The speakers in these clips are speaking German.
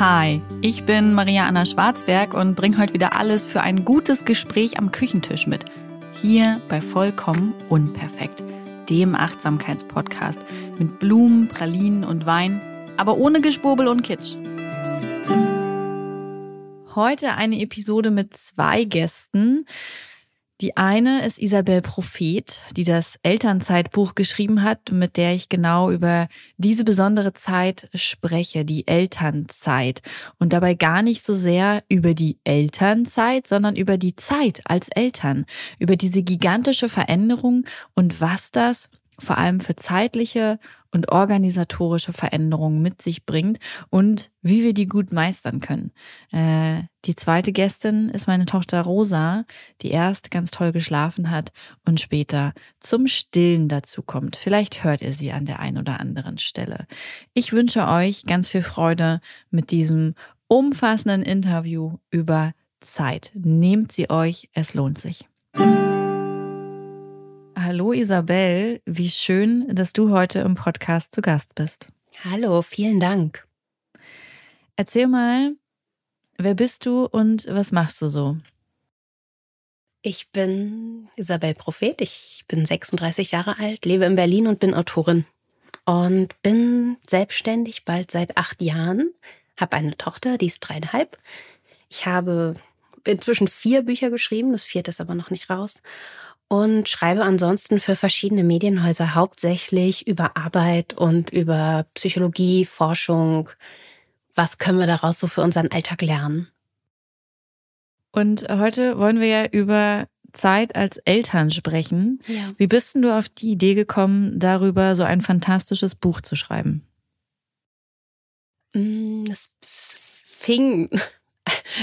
Hi, ich bin Maria Anna Schwarzberg und bringe heute wieder alles für ein gutes Gespräch am Küchentisch mit. Hier bei Vollkommen Unperfekt, dem Achtsamkeitspodcast mit Blumen, Pralinen und Wein, aber ohne Geschwurbel und Kitsch. Heute eine Episode mit zwei Gästen. Die eine ist Isabel Prophet, die das Elternzeitbuch geschrieben hat, mit der ich genau über diese besondere Zeit spreche, die Elternzeit. Und dabei gar nicht so sehr über die Elternzeit, sondern über die Zeit als Eltern, über diese gigantische Veränderung und was das vor allem für zeitliche und organisatorische Veränderungen mit sich bringt und wie wir die gut meistern können. Äh, die zweite Gästin ist meine Tochter Rosa, die erst ganz toll geschlafen hat und später zum Stillen dazu kommt. Vielleicht hört ihr sie an der einen oder anderen Stelle. Ich wünsche euch ganz viel Freude mit diesem umfassenden Interview über Zeit. Nehmt sie euch, es lohnt sich. Hallo Isabel, wie schön, dass du heute im Podcast zu Gast bist. Hallo, vielen Dank. Erzähl mal, wer bist du und was machst du so? Ich bin Isabel Prophet, ich bin 36 Jahre alt, lebe in Berlin und bin Autorin. Und bin selbstständig bald seit acht Jahren, habe eine Tochter, die ist dreieinhalb. Ich habe inzwischen vier Bücher geschrieben, das vierte ist aber noch nicht raus und schreibe ansonsten für verschiedene Medienhäuser hauptsächlich über Arbeit und über Psychologie, Forschung. Was können wir daraus so für unseren Alltag lernen? Und heute wollen wir ja über Zeit als Eltern sprechen. Ja. Wie bist denn du auf die Idee gekommen, darüber so ein fantastisches Buch zu schreiben? Mm, das fing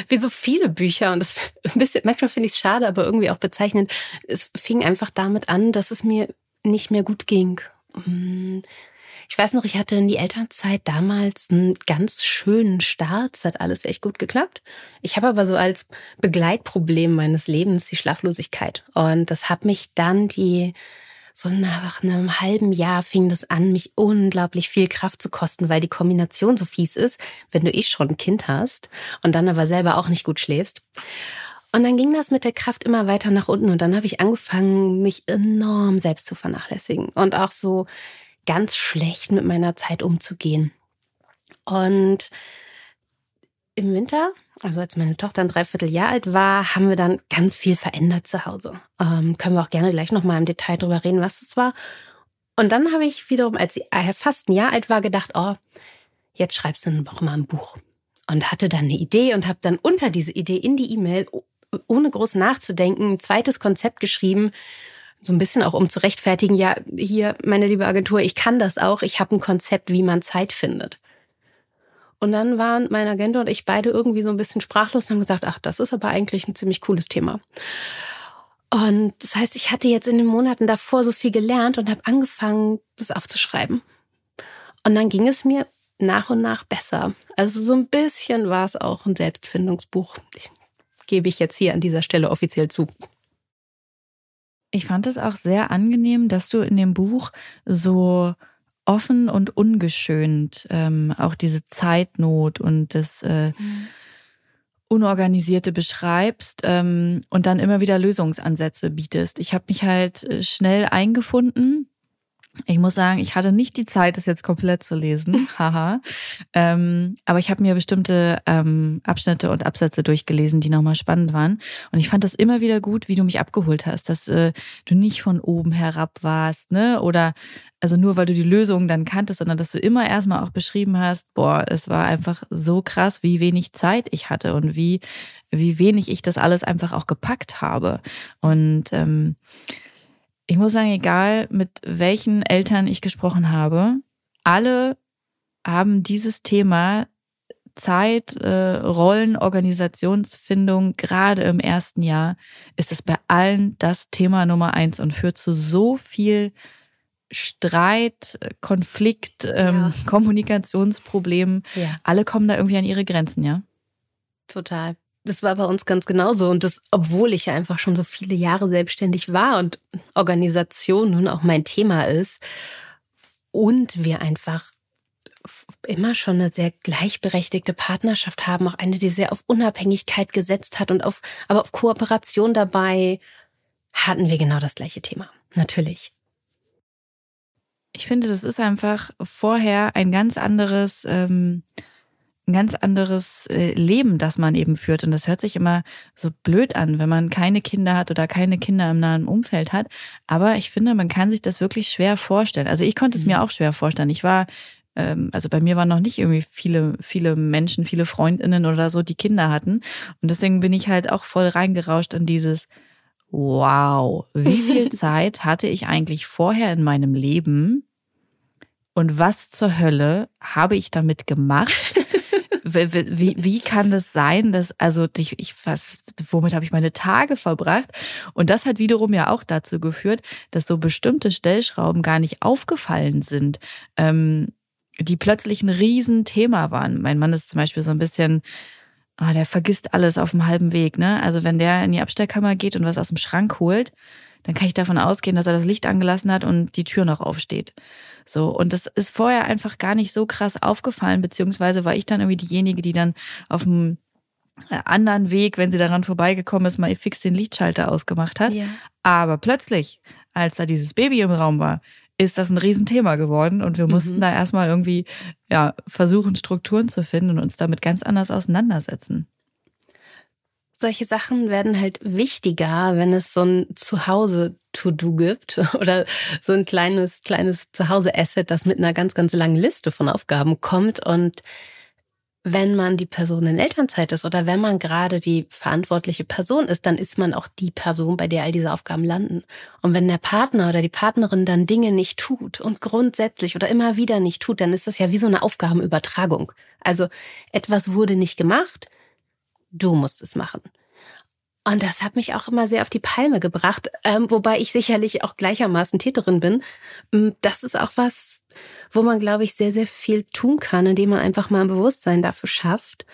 wie so viele Bücher und das ein bisschen, manchmal finde ich es schade, aber irgendwie auch bezeichnend. Es fing einfach damit an, dass es mir nicht mehr gut ging. Mm, ich weiß noch, ich hatte in die Elternzeit damals einen ganz schönen Start. Es hat alles echt gut geklappt. Ich habe aber so als Begleitproblem meines Lebens die Schlaflosigkeit. Und das hat mich dann die so nach einem halben Jahr fing das an, mich unglaublich viel Kraft zu kosten, weil die Kombination so fies ist, wenn du eh schon ein Kind hast und dann aber selber auch nicht gut schläfst. Und dann ging das mit der Kraft immer weiter nach unten und dann habe ich angefangen, mich enorm selbst zu vernachlässigen und auch so ganz schlecht mit meiner Zeit umzugehen. Und im Winter also als meine Tochter ein Dreivierteljahr alt war, haben wir dann ganz viel verändert zu Hause. Ähm, können wir auch gerne gleich nochmal im Detail drüber reden, was das war. Und dann habe ich wiederum, als sie äh, fast ein Jahr alt war, gedacht, oh, jetzt schreibst du doch mal ein Buch. Und hatte dann eine Idee und habe dann unter diese Idee in die E-Mail, ohne groß nachzudenken, ein zweites Konzept geschrieben. So ein bisschen auch um zu rechtfertigen, ja, hier, meine liebe Agentur, ich kann das auch. Ich habe ein Konzept, wie man Zeit findet. Und dann waren mein Agent und ich beide irgendwie so ein bisschen sprachlos und haben gesagt, ach, das ist aber eigentlich ein ziemlich cooles Thema. Und das heißt, ich hatte jetzt in den Monaten davor so viel gelernt und habe angefangen, das aufzuschreiben. Und dann ging es mir nach und nach besser. Also so ein bisschen war es auch ein Selbstfindungsbuch. Ich, gebe ich jetzt hier an dieser Stelle offiziell zu. Ich fand es auch sehr angenehm, dass du in dem Buch so offen und ungeschönt ähm, auch diese Zeitnot und das äh. Unorganisierte beschreibst ähm, und dann immer wieder Lösungsansätze bietest. Ich habe mich halt äh, schnell eingefunden ich muss sagen, ich hatte nicht die Zeit, das jetzt komplett zu lesen. Haha. ähm, aber ich habe mir bestimmte ähm, Abschnitte und Absätze durchgelesen, die nochmal spannend waren. Und ich fand das immer wieder gut, wie du mich abgeholt hast, dass äh, du nicht von oben herab warst, ne? Oder also nur weil du die Lösung dann kanntest, sondern dass du immer erstmal auch beschrieben hast, boah, es war einfach so krass, wie wenig Zeit ich hatte und wie, wie wenig ich das alles einfach auch gepackt habe. Und ähm, ich muss sagen, egal mit welchen Eltern ich gesprochen habe, alle haben dieses Thema Zeit, äh, Rollen, Organisationsfindung, gerade im ersten Jahr, ist es bei allen das Thema Nummer eins und führt zu so viel Streit, Konflikt, ähm, ja. Kommunikationsproblemen. Ja. Alle kommen da irgendwie an ihre Grenzen, ja? Total. Das war bei uns ganz genauso. Und das, obwohl ich ja einfach schon so viele Jahre selbstständig war und Organisation nun auch mein Thema ist. Und wir einfach immer schon eine sehr gleichberechtigte Partnerschaft haben, auch eine, die sehr auf Unabhängigkeit gesetzt hat und auf, aber auf Kooperation dabei, hatten wir genau das gleiche Thema. Natürlich. Ich finde, das ist einfach vorher ein ganz anderes, ähm, ein ganz anderes äh, Leben, das man eben führt. Und das hört sich immer so blöd an, wenn man keine Kinder hat oder keine Kinder im nahen Umfeld hat. Aber ich finde, man kann sich das wirklich schwer vorstellen. Also ich konnte es mir mhm. auch schwer vorstellen. Ich war ähm, also bei mir waren noch nicht irgendwie viele, viele Menschen, viele Freundinnen oder so, die Kinder hatten. Und deswegen bin ich halt auch voll reingerauscht in dieses, wow, wie viel Zeit hatte ich eigentlich vorher in meinem Leben und was zur Hölle habe ich damit gemacht? wie, wie, wie kann das sein, dass, also ich, ich was, womit habe ich meine Tage verbracht? Und das hat wiederum ja auch dazu geführt, dass so bestimmte Stellschrauben gar nicht aufgefallen sind, ähm, die plötzlich ein Riesenthema waren. Mein Mann ist zum Beispiel so ein bisschen, ah, der vergisst alles auf dem halben Weg, ne? Also wenn der in die Abstellkammer geht und was aus dem Schrank holt, dann kann ich davon ausgehen, dass er das Licht angelassen hat und die Tür noch aufsteht. So. Und das ist vorher einfach gar nicht so krass aufgefallen, beziehungsweise war ich dann irgendwie diejenige, die dann auf dem äh, anderen Weg, wenn sie daran vorbeigekommen ist, mal fix den Lichtschalter ausgemacht hat. Ja. Aber plötzlich, als da dieses Baby im Raum war, ist das ein Riesenthema geworden und wir mhm. mussten da erstmal irgendwie ja, versuchen, Strukturen zu finden und uns damit ganz anders auseinandersetzen. Solche Sachen werden halt wichtiger, wenn es so ein Zuhause-To-Do gibt oder so ein kleines, kleines Zuhause-Asset, das mit einer ganz, ganz langen Liste von Aufgaben kommt und wenn man die Person in Elternzeit ist oder wenn man gerade die verantwortliche Person ist, dann ist man auch die Person, bei der all diese Aufgaben landen. Und wenn der Partner oder die Partnerin dann Dinge nicht tut und grundsätzlich oder immer wieder nicht tut, dann ist das ja wie so eine Aufgabenübertragung. Also etwas wurde nicht gemacht, du musst es machen. Und das hat mich auch immer sehr auf die Palme gebracht, ähm, wobei ich sicherlich auch gleichermaßen Täterin bin. Mm, das ist auch was, wo man, glaube ich, sehr, sehr viel tun kann, indem man einfach mal ein Bewusstsein dafür schafft.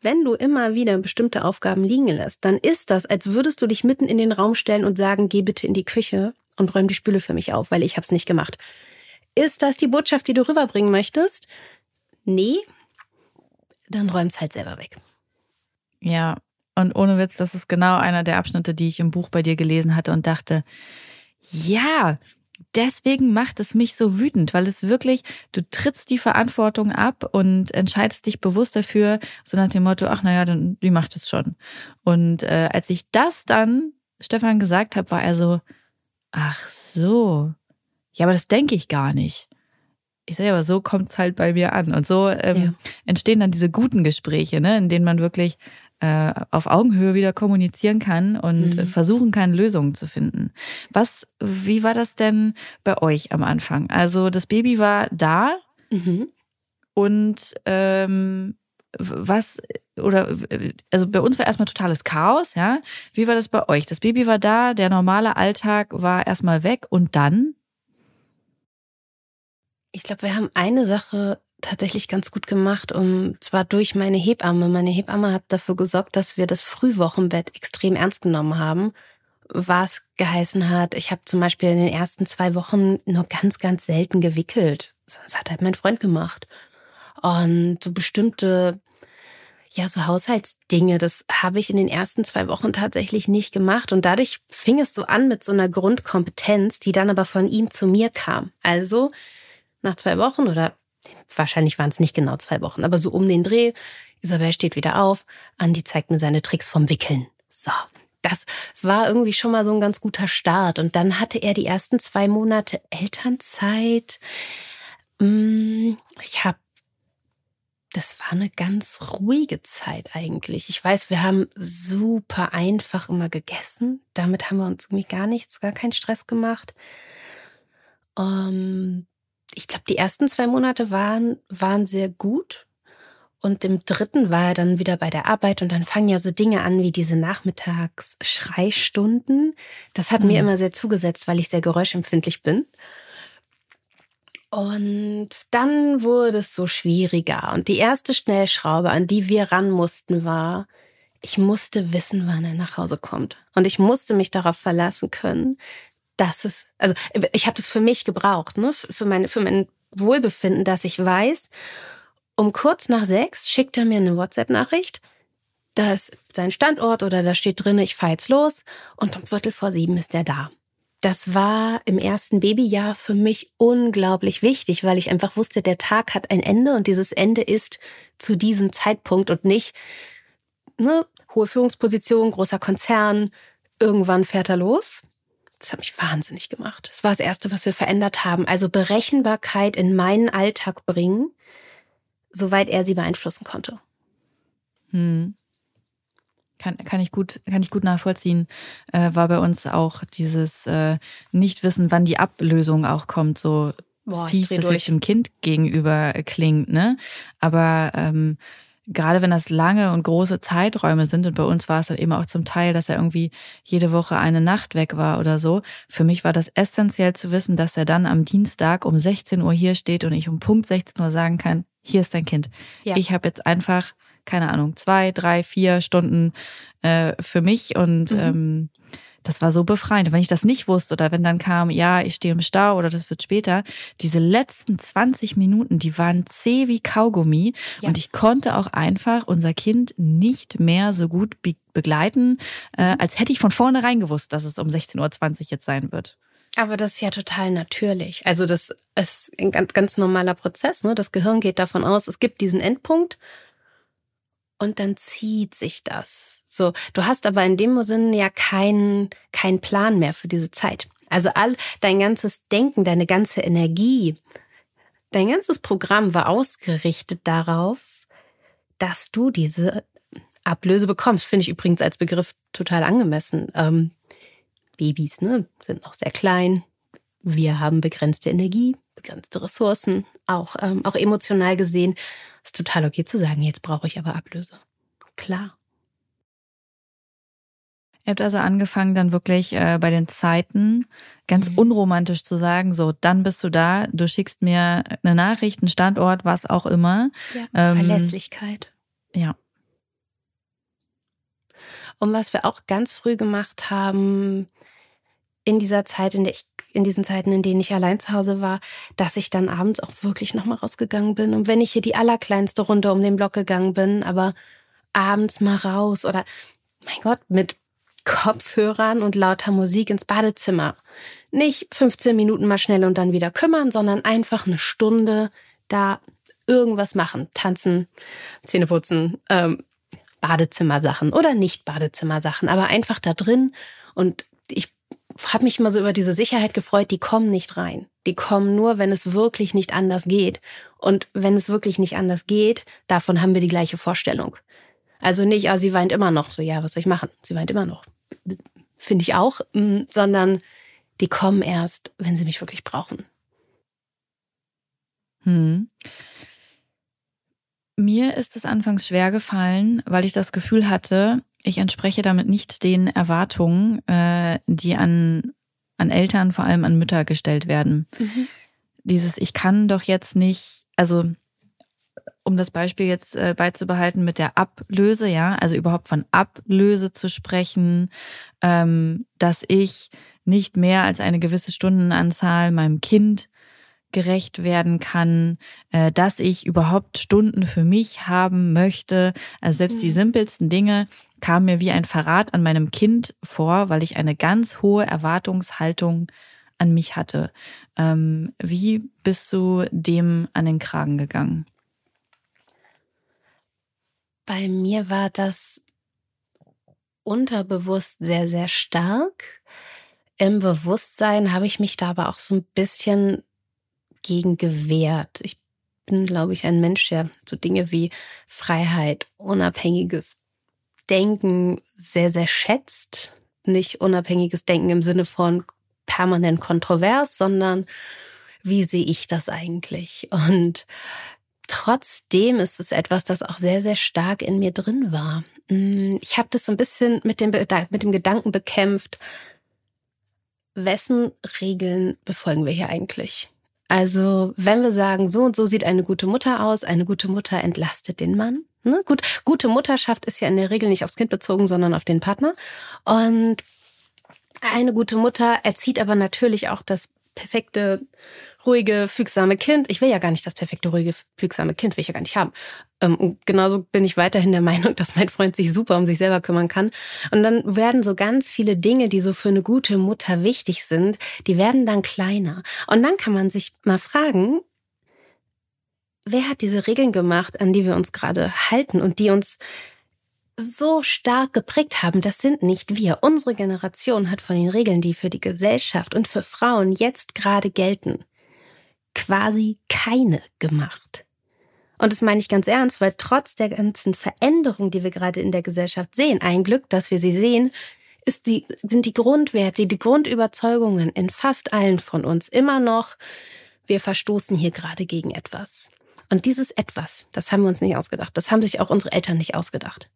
Wenn du immer wieder bestimmte Aufgaben liegen lässt, dann ist das, als würdest du dich mitten in den Raum stellen und sagen, geh bitte in die Küche und räum die Spüle für mich auf, weil ich hab's nicht gemacht. Ist das die Botschaft, die du rüberbringen möchtest? Nee, dann räum's halt selber weg. Ja, und ohne Witz, das ist genau einer der Abschnitte, die ich im Buch bei dir gelesen hatte und dachte, ja, deswegen macht es mich so wütend, weil es wirklich, du trittst die Verantwortung ab und entscheidest dich bewusst dafür, so nach dem Motto, ach naja, dann die macht es schon. Und äh, als ich das dann Stefan gesagt habe, war er so, ach so, ja, aber das denke ich gar nicht. Ich sage, aber so kommt es halt bei mir an. Und so ähm, ja. entstehen dann diese guten Gespräche, ne, in denen man wirklich äh, auf Augenhöhe wieder kommunizieren kann und mhm. versuchen kann, Lösungen zu finden. Was, wie war das denn bei euch am Anfang? Also das Baby war da mhm. und ähm, was oder also bei uns war erstmal totales Chaos, ja. Wie war das bei euch? Das Baby war da, der normale Alltag war erstmal weg und dann? Ich glaube, wir haben eine Sache tatsächlich ganz gut gemacht und zwar durch meine Hebamme. Meine Hebamme hat dafür gesorgt, dass wir das Frühwochenbett extrem ernst genommen haben. Was geheißen hat, ich habe zum Beispiel in den ersten zwei Wochen nur ganz, ganz selten gewickelt. Das hat halt mein Freund gemacht. Und so bestimmte, ja, so Haushaltsdinge, das habe ich in den ersten zwei Wochen tatsächlich nicht gemacht. Und dadurch fing es so an mit so einer Grundkompetenz, die dann aber von ihm zu mir kam. Also nach zwei Wochen oder wahrscheinlich waren es nicht genau zwei Wochen, aber so um den Dreh. Isabel steht wieder auf. Andi zeigt mir seine Tricks vom Wickeln. So. Das war irgendwie schon mal so ein ganz guter Start. Und dann hatte er die ersten zwei Monate Elternzeit. Mm, ich habe das war eine ganz ruhige Zeit eigentlich. Ich weiß, wir haben super einfach immer gegessen. Damit haben wir uns irgendwie gar nichts, gar keinen Stress gemacht. Ähm, ich glaube, die ersten zwei Monate waren, waren sehr gut. Und im dritten war er dann wieder bei der Arbeit und dann fangen ja so Dinge an wie diese Nachmittags-Schreistunden. Das hat mhm. mir immer sehr zugesetzt, weil ich sehr geräuschempfindlich bin. Und dann wurde es so schwieriger. Und die erste Schnellschraube, an die wir ran mussten, war, ich musste wissen, wann er nach Hause kommt. Und ich musste mich darauf verlassen können, dass es, also ich habe das für mich gebraucht, ne? für, meine, für mein Wohlbefinden, dass ich weiß, um kurz nach sechs schickt er mir eine WhatsApp-Nachricht. Da ist sein Standort oder da steht drin, ich fahre jetzt los und um Viertel vor sieben ist er da. Das war im ersten Babyjahr für mich unglaublich wichtig, weil ich einfach wusste, der Tag hat ein Ende und dieses Ende ist zu diesem Zeitpunkt und nicht ne, hohe Führungsposition, großer Konzern, irgendwann fährt er los. Das hat mich wahnsinnig gemacht. Das war das Erste, was wir verändert haben. Also Berechenbarkeit in meinen Alltag bringen, soweit er sie beeinflussen konnte. Hm. Kann, kann ich gut, kann ich gut nachvollziehen. Äh, war bei uns auch dieses äh, Nicht-Wissen, wann die Ablösung auch kommt, so Boah, fies das durch. dem Kind gegenüber klingt, ne? Aber ähm, gerade wenn das lange und große Zeiträume sind, und bei uns war es dann eben auch zum Teil, dass er irgendwie jede Woche eine Nacht weg war oder so, für mich war das essentiell zu wissen, dass er dann am Dienstag um 16 Uhr hier steht und ich um Punkt 16 Uhr sagen kann, hier ist dein Kind. Ja. Ich habe jetzt einfach, keine Ahnung, zwei, drei, vier Stunden äh, für mich und mhm. ähm, das war so befreiend. Wenn ich das nicht wusste oder wenn dann kam, ja, ich stehe im Stau oder das wird später, diese letzten 20 Minuten, die waren zäh wie Kaugummi ja. und ich konnte auch einfach unser Kind nicht mehr so gut be begleiten, äh, als hätte ich von vornherein gewusst, dass es um 16.20 Uhr jetzt sein wird. Aber das ist ja total natürlich. Also das ist ein ganz, ganz normaler Prozess. Ne? Das Gehirn geht davon aus, es gibt diesen Endpunkt und dann zieht sich das. So, du hast aber in dem Sinne ja keinen keinen Plan mehr für diese Zeit. Also all dein ganzes Denken, deine ganze Energie, dein ganzes Programm war ausgerichtet darauf, dass du diese Ablöse bekommst. Finde ich übrigens als Begriff total angemessen. Ähm, Babys ne, sind noch sehr klein. Wir haben begrenzte Energie, begrenzte Ressourcen, auch, ähm, auch emotional gesehen. Ist total okay zu sagen, jetzt brauche ich aber Ablöse. Klar. Ihr habt also angefangen, dann wirklich äh, bei den Zeiten ganz mhm. unromantisch zu sagen, so, dann bist du da, du schickst mir eine Nachricht, einen Standort, was auch immer. Ja, ähm, Verlässlichkeit. Ja. Und was wir auch ganz früh gemacht haben, in dieser Zeit, in der ich, in diesen Zeiten, in denen ich allein zu Hause war, dass ich dann abends auch wirklich nochmal rausgegangen bin. Und wenn ich hier die allerkleinste Runde um den Block gegangen bin, aber abends mal raus oder, mein Gott, mit Kopfhörern und lauter Musik ins Badezimmer. Nicht 15 Minuten mal schnell und dann wieder kümmern, sondern einfach eine Stunde da irgendwas machen. Tanzen, Zähne putzen, ähm, Badezimmersachen oder nicht Badezimmersachen, aber einfach da drin und habe mich immer so über diese Sicherheit gefreut, die kommen nicht rein. Die kommen nur, wenn es wirklich nicht anders geht. Und wenn es wirklich nicht anders geht, davon haben wir die gleiche Vorstellung. Also nicht, ah, sie weint immer noch. So, ja, was soll ich machen? Sie weint immer noch. Finde ich auch. Mm, sondern die kommen erst, wenn sie mich wirklich brauchen. Hm. Mir ist es anfangs schwer gefallen, weil ich das Gefühl hatte, ich entspreche damit nicht den Erwartungen, äh, die an, an Eltern, vor allem an Mütter gestellt werden. Mhm. Dieses, ich kann doch jetzt nicht, also um das Beispiel jetzt äh, beizubehalten mit der Ablöse, ja, also überhaupt von Ablöse zu sprechen, ähm, dass ich nicht mehr als eine gewisse Stundenanzahl meinem Kind gerecht werden kann, äh, dass ich überhaupt Stunden für mich haben möchte. Also selbst die mhm. simpelsten Dinge kamen mir wie ein Verrat an meinem Kind vor, weil ich eine ganz hohe Erwartungshaltung an mich hatte. Ähm, wie bist du dem an den Kragen gegangen? Bei mir war das unterbewusst sehr, sehr stark. Im Bewusstsein habe ich mich da aber auch so ein bisschen gegen gewehrt. Ich bin, glaube ich, ein Mensch, der so Dinge wie Freiheit, unabhängiges Denken sehr, sehr schätzt. Nicht unabhängiges Denken im Sinne von permanent kontrovers, sondern wie sehe ich das eigentlich? Und trotzdem ist es etwas, das auch sehr, sehr stark in mir drin war. Mm, ich habe das so ein bisschen mit dem, mit dem Gedanken bekämpft, wessen Regeln befolgen wir hier eigentlich? Also, wenn wir sagen, so und so sieht eine gute Mutter aus, eine gute Mutter entlastet den Mann. Ne? Gut, gute Mutterschaft ist ja in der Regel nicht aufs Kind bezogen, sondern auf den Partner. Und eine gute Mutter erzieht aber natürlich auch das perfekte ruhige, fügsame Kind. Ich will ja gar nicht das perfekte, ruhige, fügsame Kind, will ich ja gar nicht haben. Ähm, und genauso bin ich weiterhin der Meinung, dass mein Freund sich super um sich selber kümmern kann. Und dann werden so ganz viele Dinge, die so für eine gute Mutter wichtig sind, die werden dann kleiner. Und dann kann man sich mal fragen, wer hat diese Regeln gemacht, an die wir uns gerade halten und die uns so stark geprägt haben, das sind nicht wir. Unsere Generation hat von den Regeln, die für die Gesellschaft und für Frauen jetzt gerade gelten, quasi keine gemacht. Und das meine ich ganz ernst, weil trotz der ganzen Veränderung, die wir gerade in der Gesellschaft sehen, ein Glück, dass wir sie sehen, die, sind die Grundwerte, die Grundüberzeugungen in fast allen von uns immer noch, wir verstoßen hier gerade gegen etwas. Und dieses etwas, das haben wir uns nicht ausgedacht. Das haben sich auch unsere Eltern nicht ausgedacht.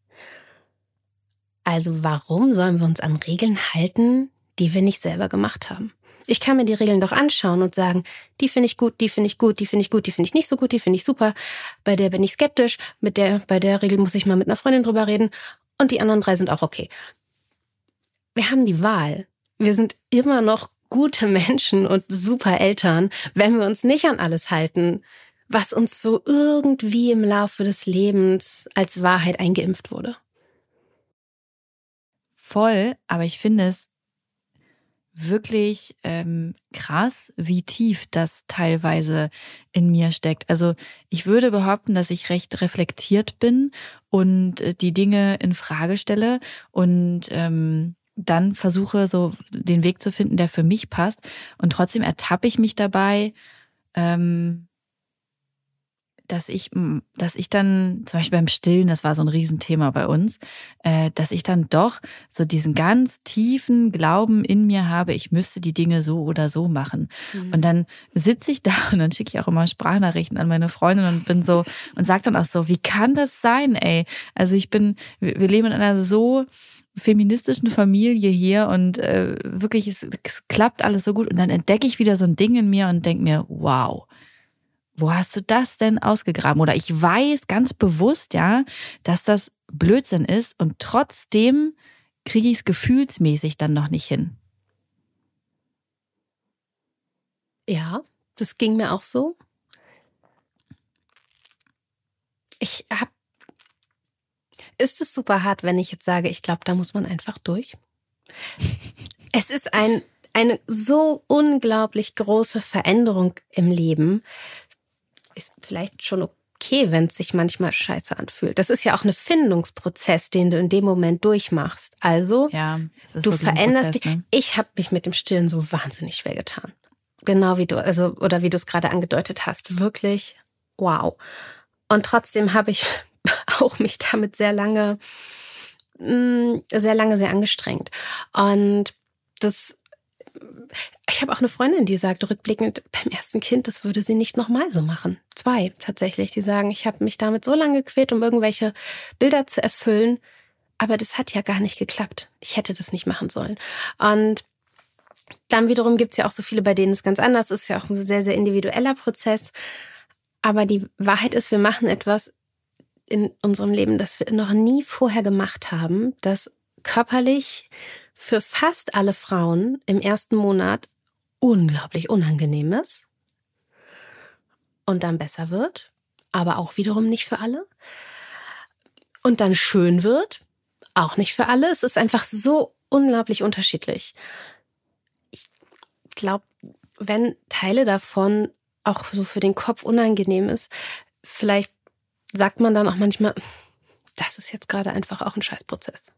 Also warum sollen wir uns an Regeln halten, die wir nicht selber gemacht haben? Ich kann mir die Regeln doch anschauen und sagen, die finde ich gut, die finde ich gut, die finde ich gut, die finde ich nicht so gut, die finde ich super. Bei der bin ich skeptisch, mit der, bei der Regel muss ich mal mit einer Freundin drüber reden und die anderen drei sind auch okay. Wir haben die Wahl. Wir sind immer noch gute Menschen und super Eltern, wenn wir uns nicht an alles halten, was uns so irgendwie im Laufe des Lebens als Wahrheit eingeimpft wurde. Voll, aber ich finde es wirklich ähm, krass, wie tief das teilweise in mir steckt. Also ich würde behaupten, dass ich recht reflektiert bin und äh, die Dinge in Frage stelle und ähm, dann versuche so den Weg zu finden, der für mich passt. Und trotzdem ertappe ich mich dabei, ähm, dass ich, dass ich dann, zum Beispiel beim Stillen, das war so ein Riesenthema bei uns, äh, dass ich dann doch so diesen ganz tiefen Glauben in mir habe, ich müsste die Dinge so oder so machen. Mhm. Und dann sitze ich da und dann schicke ich auch immer Sprachnachrichten an meine Freundin und bin so und sage dann auch so, wie kann das sein, ey? Also ich bin, wir leben in einer so feministischen Familie hier und äh, wirklich, es, es klappt alles so gut. Und dann entdecke ich wieder so ein Ding in mir und denke mir, wow, wo hast du das denn ausgegraben? Oder ich weiß ganz bewusst, ja, dass das Blödsinn ist und trotzdem kriege ich es gefühlsmäßig dann noch nicht hin. Ja, das ging mir auch so. Ich habe. Ist es super hart, wenn ich jetzt sage, ich glaube, da muss man einfach durch? es ist ein, eine so unglaublich große Veränderung im Leben, ist vielleicht schon okay, wenn es sich manchmal scheiße anfühlt. Das ist ja auch ein Findungsprozess, den du in dem Moment durchmachst. Also, ja, du veränderst dich. Ne? Ich habe mich mit dem Stillen so wahnsinnig schwer getan. Genau wie du, also, oder wie du es gerade angedeutet hast. Wirklich, wow. Und trotzdem habe ich auch mich damit sehr lange, mm, sehr lange sehr angestrengt. Und das ich habe auch eine Freundin, die sagt rückblickend, beim ersten Kind, das würde sie nicht nochmal so machen. Zwei tatsächlich, die sagen, ich habe mich damit so lange gequält, um irgendwelche Bilder zu erfüllen, aber das hat ja gar nicht geklappt. Ich hätte das nicht machen sollen. Und dann wiederum gibt es ja auch so viele, bei denen es ganz anders ist, ja auch ein sehr, sehr individueller Prozess. Aber die Wahrheit ist, wir machen etwas in unserem Leben, das wir noch nie vorher gemacht haben, das körperlich für fast alle Frauen im ersten Monat unglaublich unangenehm ist und dann besser wird, aber auch wiederum nicht für alle. Und dann schön wird, auch nicht für alle. Es ist einfach so unglaublich unterschiedlich. Ich glaube, wenn Teile davon auch so für den Kopf unangenehm ist, vielleicht sagt man dann auch manchmal, das ist jetzt gerade einfach auch ein Scheißprozess.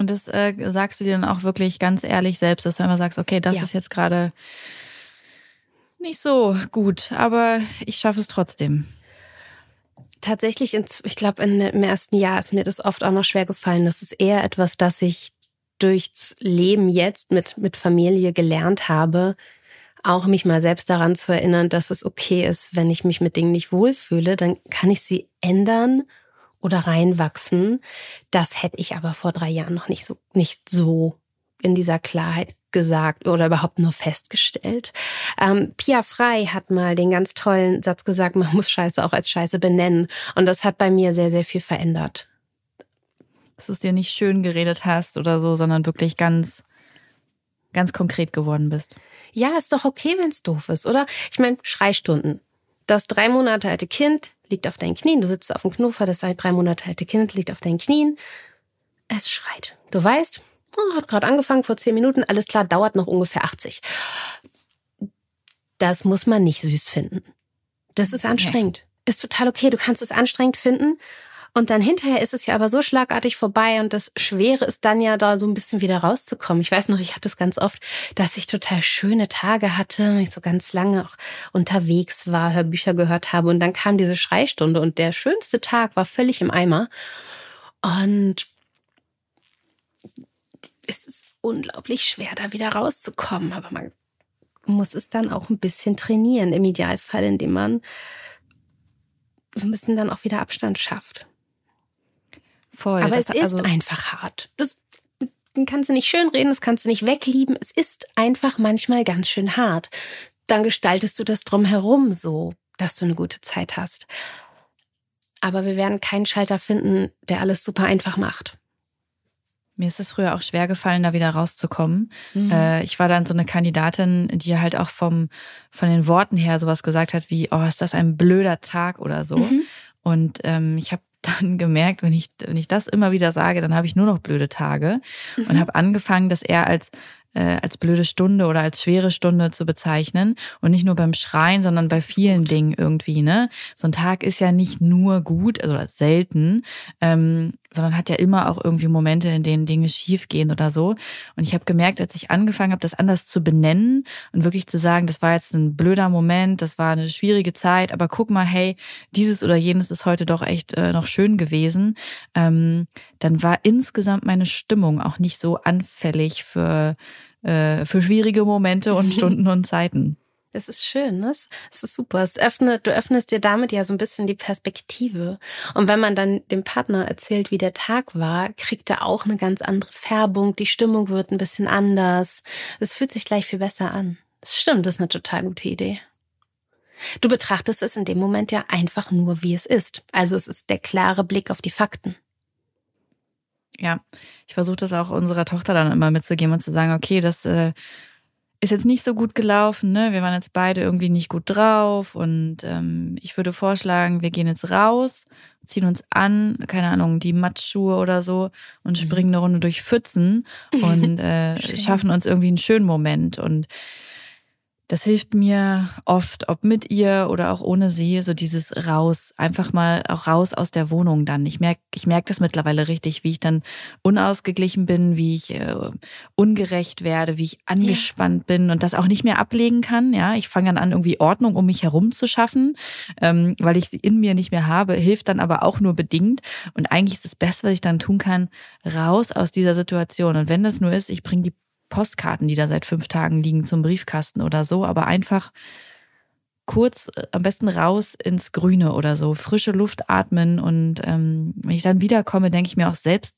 Und das äh, sagst du dir dann auch wirklich ganz ehrlich selbst, dass du immer sagst, okay, das ja. ist jetzt gerade nicht so gut, aber ich schaffe es trotzdem. Tatsächlich, ich glaube, im ersten Jahr ist mir das oft auch noch schwer gefallen. Das ist eher etwas, das ich durchs Leben jetzt mit, mit Familie gelernt habe, auch mich mal selbst daran zu erinnern, dass es okay ist, wenn ich mich mit Dingen nicht wohlfühle, dann kann ich sie ändern oder reinwachsen. Das hätte ich aber vor drei Jahren noch nicht so, nicht so in dieser Klarheit gesagt oder überhaupt nur festgestellt. Ähm, Pia Frei hat mal den ganz tollen Satz gesagt, man muss Scheiße auch als Scheiße benennen. Und das hat bei mir sehr, sehr viel verändert. Dass du es dir nicht schön geredet hast oder so, sondern wirklich ganz ganz konkret geworden bist. Ja, ist doch okay, wenn es doof ist, oder? Ich meine, Schreistunden. Das drei Monate alte Kind liegt auf deinen Knien, du sitzt auf dem Knuffer, das drei Monate alte Kind liegt auf deinen Knien. Es schreit. Du weißt, oh, hat gerade angefangen vor zehn Minuten, alles klar, dauert noch ungefähr 80. Das muss man nicht süß finden. Das ist anstrengend. Ist total okay. Du kannst es anstrengend finden. Und dann hinterher ist es ja aber so schlagartig vorbei und das Schwere ist dann ja da so ein bisschen wieder rauszukommen. Ich weiß noch, ich hatte es ganz oft, dass ich total schöne Tage hatte, ich so ganz lange auch unterwegs war, Hörbücher gehört habe und dann kam diese Schreistunde und der schönste Tag war völlig im Eimer. Und es ist unglaublich schwer, da wieder rauszukommen, aber man muss es dann auch ein bisschen trainieren, im Idealfall, indem man so ein bisschen dann auch wieder Abstand schafft. Voll. Aber es ist also einfach hart. Das kannst du nicht schönreden, das kannst du nicht weglieben. Es ist einfach manchmal ganz schön hart. Dann gestaltest du das drumherum so, dass du eine gute Zeit hast. Aber wir werden keinen Schalter finden, der alles super einfach macht. Mir ist es früher auch schwer gefallen, da wieder rauszukommen. Mhm. Äh, ich war dann so eine Kandidatin, die halt auch vom, von den Worten her sowas gesagt hat wie, oh, ist das ein blöder Tag oder so. Mhm. Und ähm, ich habe dann gemerkt, wenn ich, wenn ich das immer wieder sage, dann habe ich nur noch blöde Tage mhm. und habe angefangen, das eher als äh, als blöde Stunde oder als schwere Stunde zu bezeichnen und nicht nur beim Schreien, sondern bei vielen Dingen irgendwie. Ne, so ein Tag ist ja nicht nur gut, also selten, ähm, sondern hat ja immer auch irgendwie Momente, in denen Dinge schief gehen oder so. Und ich habe gemerkt, als ich angefangen habe, das anders zu benennen und wirklich zu sagen, das war jetzt ein blöder Moment, das war eine schwierige Zeit, aber guck mal, hey, dieses oder jenes ist heute doch echt äh, noch schön gewesen. Ähm, dann war insgesamt meine Stimmung auch nicht so anfällig für äh, für schwierige Momente und Stunden und Zeiten. Das ist schön, ne? Das ist super. Es öffnet, du öffnest dir damit ja so ein bisschen die Perspektive. Und wenn man dann dem Partner erzählt, wie der Tag war, kriegt er auch eine ganz andere Färbung. Die Stimmung wird ein bisschen anders. Es fühlt sich gleich viel besser an. Das stimmt, das ist eine total gute Idee. Du betrachtest es in dem Moment ja einfach nur, wie es ist. Also es ist der klare Blick auf die Fakten. Ja, ich versuche das auch unserer Tochter dann immer mitzugeben und zu sagen, okay, das äh, ist jetzt nicht so gut gelaufen, ne? Wir waren jetzt beide irgendwie nicht gut drauf und ähm, ich würde vorschlagen, wir gehen jetzt raus, ziehen uns an, keine Ahnung, die Matschschuhe oder so und mhm. springen eine Runde durch Pfützen und äh, schaffen uns irgendwie einen schönen Moment und das hilft mir oft, ob mit ihr oder auch ohne sie, so dieses raus, einfach mal auch raus aus der Wohnung dann. Ich merke ich merk das mittlerweile richtig, wie ich dann unausgeglichen bin, wie ich äh, ungerecht werde, wie ich angespannt ja. bin und das auch nicht mehr ablegen kann. Ja, ich fange dann an, irgendwie Ordnung um mich herum zu schaffen, ähm, weil ich sie in mir nicht mehr habe, hilft dann aber auch nur bedingt. Und eigentlich ist das Beste, was ich dann tun kann, raus aus dieser Situation. Und wenn das nur ist, ich bringe die Postkarten, die da seit fünf Tagen liegen, zum Briefkasten oder so, aber einfach kurz äh, am besten raus ins Grüne oder so, frische Luft atmen und ähm, wenn ich dann wiederkomme, denke ich mir auch selbst,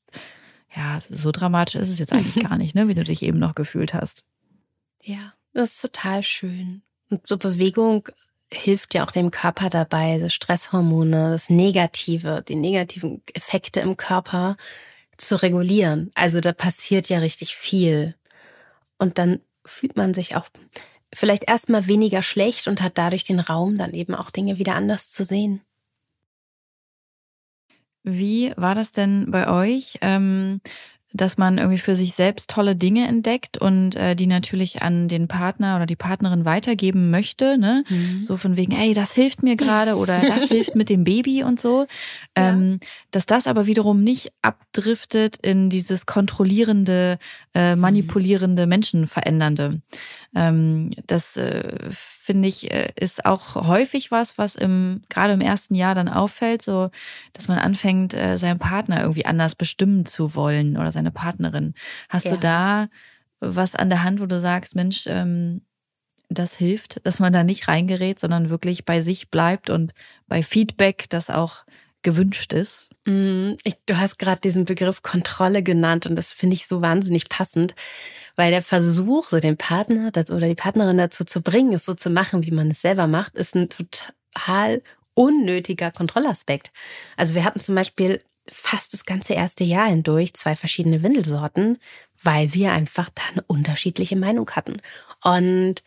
ja, so dramatisch ist es jetzt eigentlich gar nicht, ne, wie du dich eben noch gefühlt hast. Ja, das ist total schön. Und so Bewegung hilft ja auch dem Körper dabei, so Stresshormone, das Negative, die negativen Effekte im Körper zu regulieren. Also da passiert ja richtig viel. Und dann fühlt man sich auch vielleicht erstmal weniger schlecht und hat dadurch den Raum, dann eben auch Dinge wieder anders zu sehen. Wie war das denn bei euch? Ähm, dass man irgendwie für sich selbst tolle Dinge entdeckt und äh, die natürlich an den Partner oder die Partnerin weitergeben möchte, ne? Mhm. So von wegen, ey, das hilft mir gerade oder das hilft mit dem Baby und so. Ja. Ähm, dass das aber wiederum nicht abdriftet in dieses kontrollierende, äh, mhm. manipulierende, menschenverändernde. Ähm, das äh, finde ich äh, ist auch häufig was, was im gerade im ersten Jahr dann auffällt, so dass man anfängt, äh, seinen Partner irgendwie anders bestimmen zu wollen oder seine Partnerin. Hast ja. du da was an der Hand, wo du sagst, Mensch, ähm, das hilft, dass man da nicht reingerät, sondern wirklich bei sich bleibt und bei Feedback, das auch gewünscht ist? Mm, ich, du hast gerade diesen Begriff Kontrolle genannt und das finde ich so wahnsinnig passend weil der Versuch, so den Partner oder die Partnerin dazu zu bringen, es so zu machen, wie man es selber macht, ist ein total unnötiger Kontrollaspekt. Also wir hatten zum Beispiel fast das ganze erste Jahr hindurch zwei verschiedene Windelsorten, weil wir einfach da eine unterschiedliche Meinung hatten. Und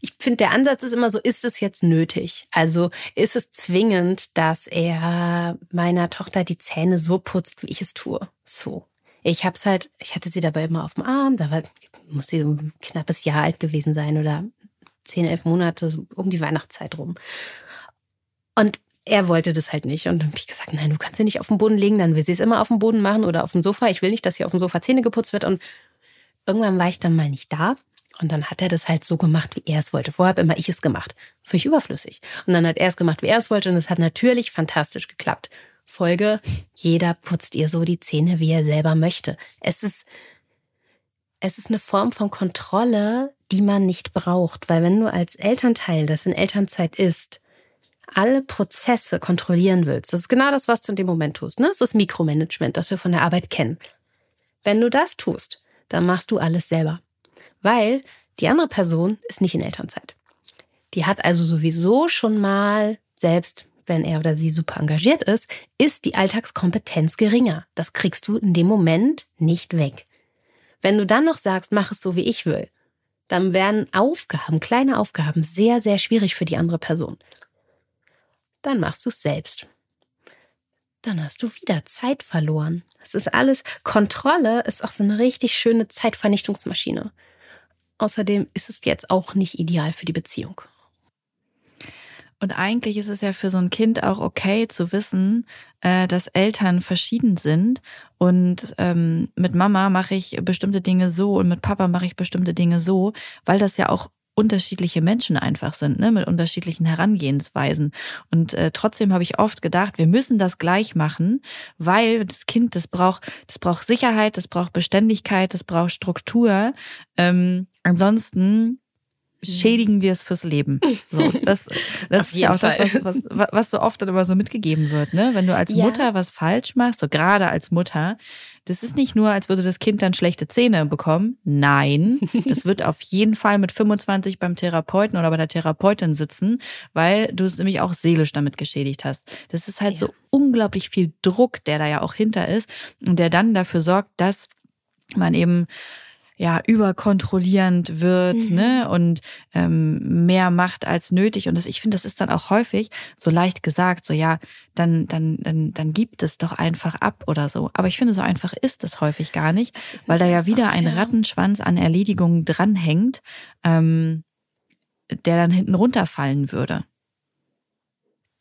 ich finde, der Ansatz ist immer so, ist es jetzt nötig? Also ist es zwingend, dass er meiner Tochter die Zähne so putzt, wie ich es tue? So. Ich hab's halt, ich hatte sie dabei immer auf dem Arm, da war, muss sie ein knappes Jahr alt gewesen sein oder zehn, elf Monate, so um die Weihnachtszeit rum. Und er wollte das halt nicht. Und dann habe ich gesagt, nein, du kannst sie nicht auf den Boden legen, dann will sie es immer auf dem Boden machen oder auf dem Sofa. Ich will nicht, dass hier auf dem Sofa Zähne geputzt wird. Und irgendwann war ich dann mal nicht da. Und dann hat er das halt so gemacht, wie er es wollte. Vorher habe immer ich es gemacht. Völlig überflüssig. Und dann hat er es gemacht, wie er es wollte. Und es hat natürlich fantastisch geklappt. Folge, jeder putzt ihr so die Zähne, wie er selber möchte. Es ist, es ist eine Form von Kontrolle, die man nicht braucht. Weil wenn du als Elternteil, das in Elternzeit ist, alle Prozesse kontrollieren willst, das ist genau das, was du in dem Moment tust. Ne? Das ist Mikromanagement, das wir von der Arbeit kennen. Wenn du das tust, dann machst du alles selber weil die andere Person ist nicht in Elternzeit. Die hat also sowieso schon mal, selbst wenn er oder sie super engagiert ist, ist die Alltagskompetenz geringer. Das kriegst du in dem Moment nicht weg. Wenn du dann noch sagst, mach es so, wie ich will, dann werden Aufgaben, kleine Aufgaben, sehr, sehr schwierig für die andere Person. Dann machst du es selbst. Dann hast du wieder Zeit verloren. Das ist alles, Kontrolle ist auch so eine richtig schöne Zeitvernichtungsmaschine. Außerdem ist es jetzt auch nicht ideal für die Beziehung. Und eigentlich ist es ja für so ein Kind auch okay zu wissen, äh, dass Eltern verschieden sind. Und ähm, mit Mama mache ich bestimmte Dinge so und mit Papa mache ich bestimmte Dinge so, weil das ja auch unterschiedliche Menschen einfach sind, ne, mit unterschiedlichen Herangehensweisen. Und äh, trotzdem habe ich oft gedacht, wir müssen das gleich machen, weil das Kind, das braucht, das braucht Sicherheit, das braucht Beständigkeit, das braucht Struktur. Ähm, ansonsten schädigen wir es fürs Leben. So, das, das ist ja auch Fall. das, was, was, was so oft dann immer so mitgegeben wird, ne? Wenn du als ja. Mutter was falsch machst, so gerade als Mutter, das ist nicht nur, als würde das Kind dann schlechte Zähne bekommen. Nein, das wird auf jeden Fall mit 25 beim Therapeuten oder bei der Therapeutin sitzen, weil du es nämlich auch seelisch damit geschädigt hast. Das ist halt ja. so unglaublich viel Druck, der da ja auch hinter ist und der dann dafür sorgt, dass man eben ja überkontrollierend wird mhm. ne und ähm, mehr macht als nötig und das ich finde das ist dann auch häufig so leicht gesagt so ja dann dann dann dann gibt es doch einfach ab oder so aber ich finde so einfach ist es häufig gar nicht, nicht weil da ja wieder ein ja. Rattenschwanz an Erledigungen dranhängt ähm, der dann hinten runterfallen würde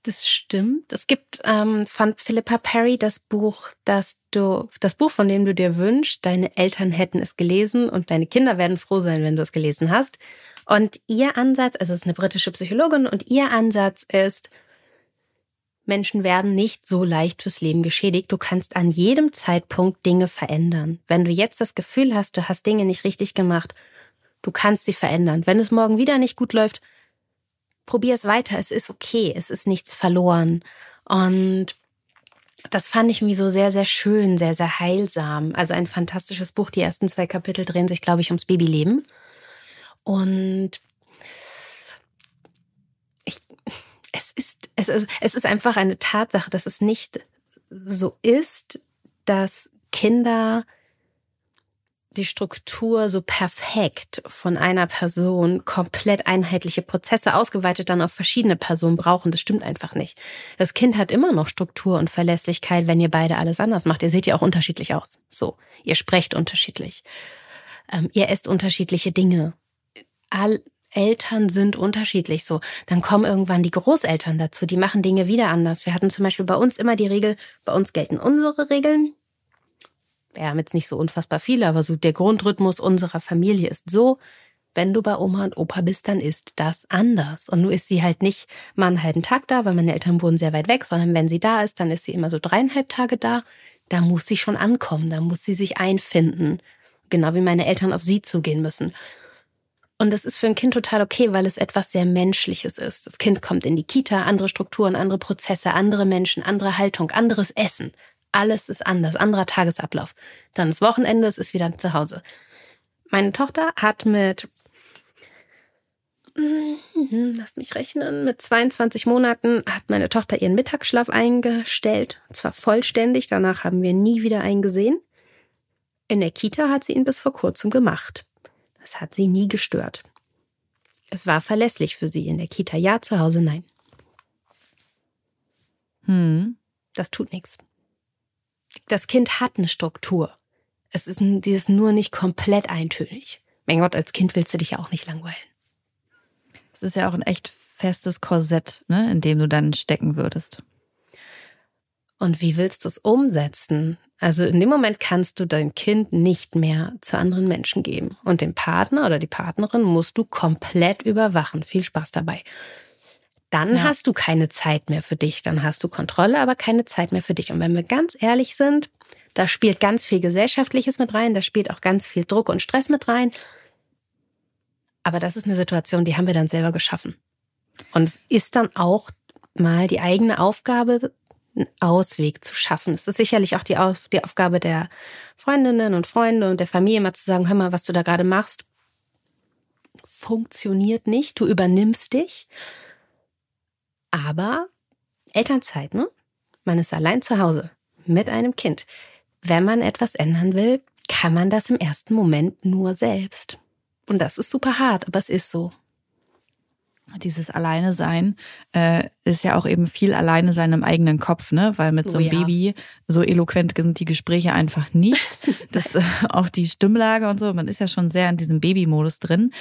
das stimmt. Es gibt ähm, von Philippa Perry das Buch, das du, das Buch, von dem du dir wünschst, deine Eltern hätten es gelesen und deine Kinder werden froh sein, wenn du es gelesen hast. Und ihr Ansatz, also es ist eine britische Psychologin, und ihr Ansatz ist, Menschen werden nicht so leicht fürs Leben geschädigt. Du kannst an jedem Zeitpunkt Dinge verändern. Wenn du jetzt das Gefühl hast, du hast Dinge nicht richtig gemacht, du kannst sie verändern. Wenn es morgen wieder nicht gut läuft, probier es weiter, es ist okay, es ist nichts verloren. Und das fand ich mir so sehr, sehr schön, sehr, sehr heilsam. Also ein fantastisches Buch. Die ersten zwei Kapitel drehen sich, glaube ich, ums Babyleben. Und ich, es ist, es, es ist einfach eine Tatsache, dass es nicht so ist, dass Kinder die Struktur so perfekt von einer Person komplett einheitliche Prozesse ausgeweitet dann auf verschiedene Personen brauchen. Das stimmt einfach nicht. Das Kind hat immer noch Struktur und Verlässlichkeit, wenn ihr beide alles anders macht. Ihr seht ja auch unterschiedlich aus. So. Ihr sprecht unterschiedlich. Ähm, ihr esst unterschiedliche Dinge. All, Eltern sind unterschiedlich so. Dann kommen irgendwann die Großeltern dazu, die machen Dinge wieder anders. Wir hatten zum Beispiel bei uns immer die Regel, bei uns gelten unsere Regeln, wir haben jetzt nicht so unfassbar viele, aber so der Grundrhythmus unserer Familie ist so, wenn du bei Oma und Opa bist, dann ist das anders. Und nun ist sie halt nicht mal einen halben Tag da, weil meine Eltern wohnen sehr weit weg, sondern wenn sie da ist, dann ist sie immer so dreieinhalb Tage da. Da muss sie schon ankommen, da muss sie sich einfinden. Genau wie meine Eltern auf sie zugehen müssen. Und das ist für ein Kind total okay, weil es etwas sehr Menschliches ist. Das Kind kommt in die Kita, andere Strukturen, andere Prozesse, andere Menschen, andere Haltung, anderes Essen. Alles ist anders, anderer Tagesablauf. Dann ist Wochenende, es ist wieder zu Hause. Meine Tochter hat mit Mhm, lass mich rechnen. Mit 22 Monaten hat meine Tochter ihren Mittagsschlaf eingestellt. Und zwar vollständig. Danach haben wir nie wieder einen gesehen. In der Kita hat sie ihn bis vor kurzem gemacht. Das hat sie nie gestört. Es war verlässlich für sie. In der Kita ja, zu Hause nein. Hm. Das tut nichts. Das Kind hat eine Struktur. Es ist dieses nur nicht komplett eintönig. Mein Gott, als Kind willst du dich ja auch nicht langweilen. Es ist ja auch ein echt festes Korsett, ne, in dem du dann stecken würdest. Und wie willst du es umsetzen? Also in dem Moment kannst du dein Kind nicht mehr zu anderen Menschen geben. Und den Partner oder die Partnerin musst du komplett überwachen. Viel Spaß dabei. Dann ja. hast du keine Zeit mehr für dich. Dann hast du Kontrolle, aber keine Zeit mehr für dich. Und wenn wir ganz ehrlich sind, da spielt ganz viel Gesellschaftliches mit rein. Da spielt auch ganz viel Druck und Stress mit rein. Aber das ist eine Situation, die haben wir dann selber geschaffen. Und es ist dann auch mal die eigene Aufgabe, einen Ausweg zu schaffen. Es ist sicherlich auch die, Auf die Aufgabe der Freundinnen und Freunde und der Familie, mal zu sagen, hör mal, was du da gerade machst, funktioniert nicht. Du übernimmst dich. Aber Elternzeit, ne? Man ist allein zu Hause mit einem Kind. Wenn man etwas ändern will, kann man das im ersten Moment nur selbst. Und das ist super hart, aber es ist so dieses Alleine sein äh, ist ja auch eben viel Alleine sein im eigenen Kopf, ne? Weil mit so einem oh ja. Baby so eloquent sind die Gespräche einfach nicht. Das äh, auch die Stimmlage und so, man ist ja schon sehr in diesem Babymodus drin.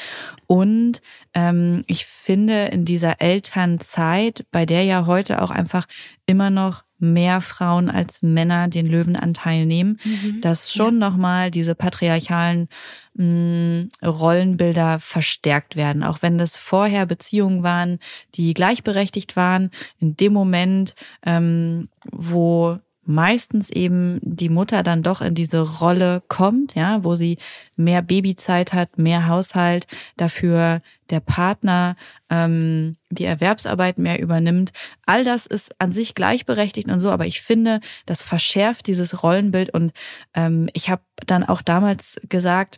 Und ähm, ich finde in dieser Elternzeit, bei der ja heute auch einfach immer noch mehr Frauen als Männer den Löwenanteil nehmen, mhm. dass schon ja. nochmal diese patriarchalen mh, mm, Rollenbilder verstärkt werden. Auch wenn das vorher Beziehungen waren, die gleichberechtigt waren, in dem Moment, ähm, wo meistens eben die Mutter dann doch in diese Rolle kommt, ja, wo sie mehr Babyzeit hat, mehr Haushalt, dafür der Partner ähm, die Erwerbsarbeit mehr übernimmt. All das ist an sich gleichberechtigt und so, aber ich finde, das verschärft dieses Rollenbild und ähm, ich habe dann auch damals gesagt,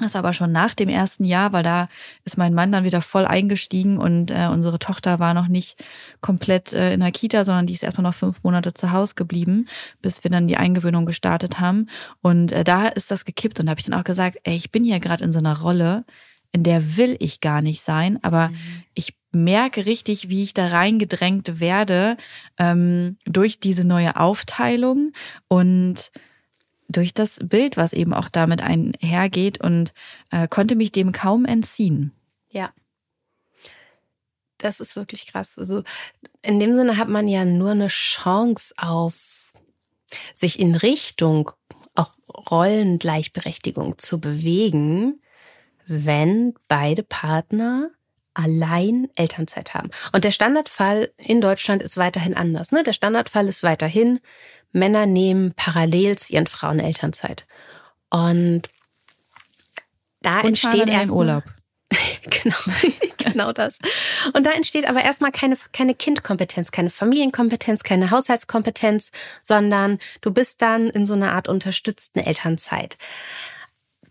das war aber schon nach dem ersten Jahr, weil da ist mein Mann dann wieder voll eingestiegen und äh, unsere Tochter war noch nicht komplett äh, in der Kita, sondern die ist erstmal noch fünf Monate zu Hause geblieben, bis wir dann die Eingewöhnung gestartet haben. Und äh, da ist das gekippt und da habe ich dann auch gesagt, ey, ich bin hier gerade in so einer Rolle, in der will ich gar nicht sein, aber mhm. ich merke richtig, wie ich da reingedrängt werde ähm, durch diese neue Aufteilung und durch das Bild, was eben auch damit einhergeht und äh, konnte mich dem kaum entziehen. Ja. Das ist wirklich krass. Also in dem Sinne hat man ja nur eine Chance auf sich in Richtung auch Rollengleichberechtigung zu bewegen, wenn beide Partner allein Elternzeit haben. Und der Standardfall in Deutschland ist weiterhin anders. Ne? Der Standardfall ist weiterhin, Männer nehmen parallel zu ihren Frauen Elternzeit. Und da Und entsteht erst Urlaub. genau, genau das. Und da entsteht aber erstmal keine, keine Kindkompetenz, keine Familienkompetenz, keine Haushaltskompetenz, sondern du bist dann in so einer Art unterstützten Elternzeit.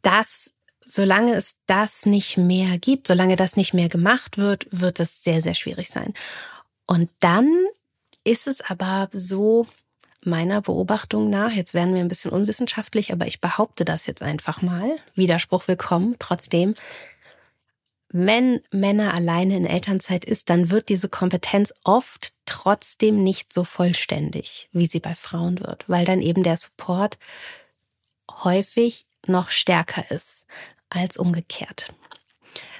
Das, solange es das nicht mehr gibt, solange das nicht mehr gemacht wird, wird es sehr, sehr schwierig sein. Und dann ist es aber so, meiner Beobachtung nach, jetzt werden wir ein bisschen unwissenschaftlich, aber ich behaupte das jetzt einfach mal, Widerspruch willkommen, trotzdem, wenn Männer alleine in Elternzeit ist, dann wird diese Kompetenz oft trotzdem nicht so vollständig, wie sie bei Frauen wird, weil dann eben der Support häufig noch stärker ist als umgekehrt.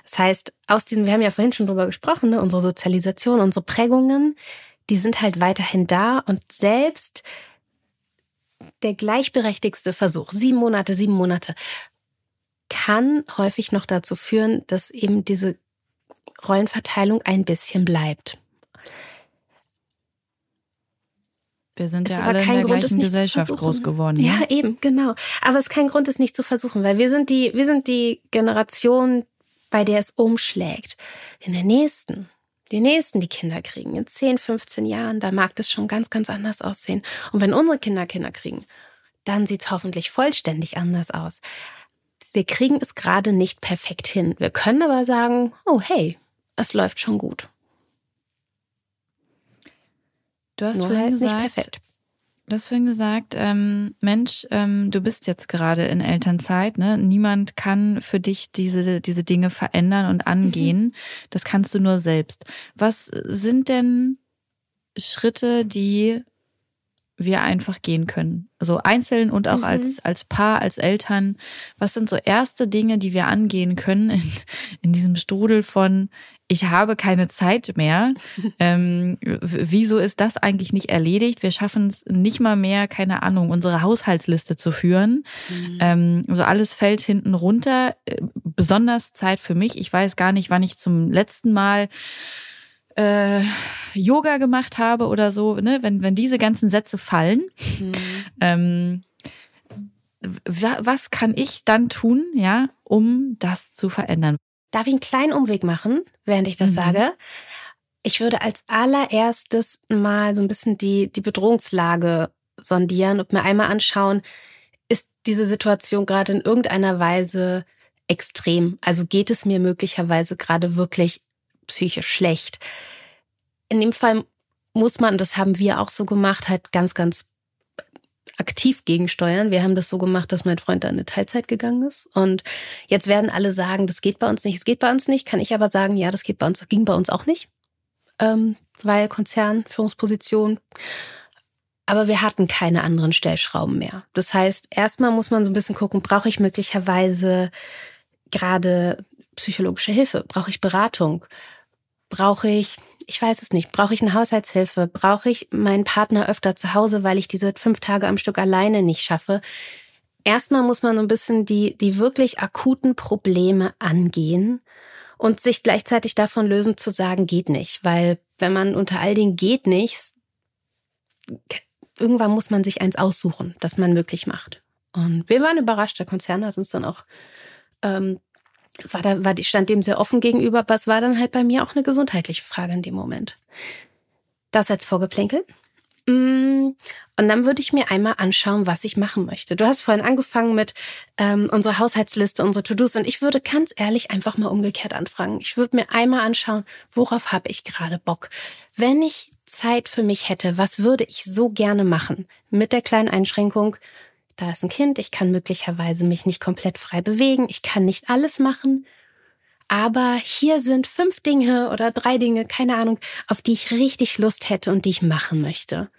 Das heißt, aus diesen, wir haben ja vorhin schon drüber gesprochen, ne, unsere Sozialisation, unsere Prägungen, die sind halt weiterhin da und selbst der gleichberechtigste Versuch, sieben Monate, sieben Monate, kann häufig noch dazu führen, dass eben diese Rollenverteilung ein bisschen bleibt. Wir sind ja alle in der Grund, gleichen Gesellschaft groß geworden. Ja, ja, eben, genau. Aber es ist kein Grund, es nicht zu versuchen, weil wir sind die, wir sind die Generation, bei der es umschlägt. In der nächsten die nächsten, die Kinder kriegen, in 10, 15 Jahren, da mag das schon ganz, ganz anders aussehen. Und wenn unsere Kinder Kinder kriegen, dann sieht es hoffentlich vollständig anders aus. Wir kriegen es gerade nicht perfekt hin. Wir können aber sagen, oh hey, es läuft schon gut. Du hast Nur vorhin halt nicht gesagt, perfekt. Du hast vorhin gesagt, ähm, Mensch, ähm, du bist jetzt gerade in Elternzeit, ne? Niemand kann für dich diese, diese Dinge verändern und angehen. Das kannst du nur selbst. Was sind denn Schritte, die wir einfach gehen können? Also einzeln und auch Mhm. als, als Paar, als Eltern. Was sind so erste Dinge, die wir angehen können in, in diesem Strudel von ich habe keine Zeit mehr. ähm, wieso ist das eigentlich nicht erledigt? Wir schaffen es nicht mal mehr, keine Ahnung, unsere Haushaltsliste zu führen. Ähm, also alles fällt hinten runter. Äh, Besonders Zeit für mich. Ich weiß gar nicht, wann ich zum letzten Mal äh, Yoga gemacht habe oder so. Ne? Wenn, wenn diese ganzen Sätze fallen, ähm, wa- was kann ich dann tun, ja, um das zu verändern? Darf ich einen kleinen Umweg machen, während ich das Mhm. sage? Ich würde als allererstes mal so ein bisschen die, die Bedrohungslage sondieren und mir einmal anschauen, ist diese Situation gerade in irgendeiner Weise extrem? Also geht es mir möglicherweise gerade wirklich psychisch schlecht? In dem Fall muss man, das haben wir auch so gemacht, halt ganz, ganz aktiv gegensteuern. Wir haben das so gemacht, dass mein Freund da in eine Teilzeit gegangen ist. Und jetzt werden alle sagen, das geht bei uns nicht, es geht bei uns nicht. Kann ich aber sagen, ja, das geht bei uns, das ging bei uns auch nicht. Ähm, weil Konzern, Führungsposition. Aber wir hatten keine anderen Stellschrauben mehr. Das heißt, erstmal muss man so ein bisschen gucken, brauche ich möglicherweise gerade psychologische Hilfe? Brauche ich Beratung? Brauche ich, ich weiß es nicht, brauche ich eine Haushaltshilfe? Brauche ich meinen Partner öfter zu Hause, weil ich diese fünf Tage am Stück alleine nicht schaffe? Erstmal muss man so ein bisschen die, die wirklich akuten Probleme angehen und sich gleichzeitig davon lösen zu sagen, geht nicht. Weil wenn man unter all den geht nichts, irgendwann muss man sich eins aussuchen, das man möglich macht. Und wir waren überrascht, der Konzern hat uns dann auch, ähm, war da, war stand dem sehr offen gegenüber, aber war dann halt bei mir auch eine gesundheitliche Frage in dem Moment. Das als Vorgeplänkel. Mm, Und dann würde ich mir einmal anschauen, was ich machen möchte. Du hast vorhin angefangen mit ähm, unserer Haushaltsliste, unsere To-Dos und ich würde ganz ehrlich einfach mal umgekehrt anfragen. Ich würde mir einmal anschauen, worauf habe ich gerade Bock. Wenn ich Zeit für mich hätte, was würde ich so gerne machen? Mit der kleinen Einschränkung, da ist ein Kind, ich kann möglicherweise mich nicht komplett frei bewegen, ich kann nicht alles machen. Aber hier sind fünf Dinge oder drei Dinge, keine Ahnung, auf die ich richtig Lust hätte und die ich machen möchte.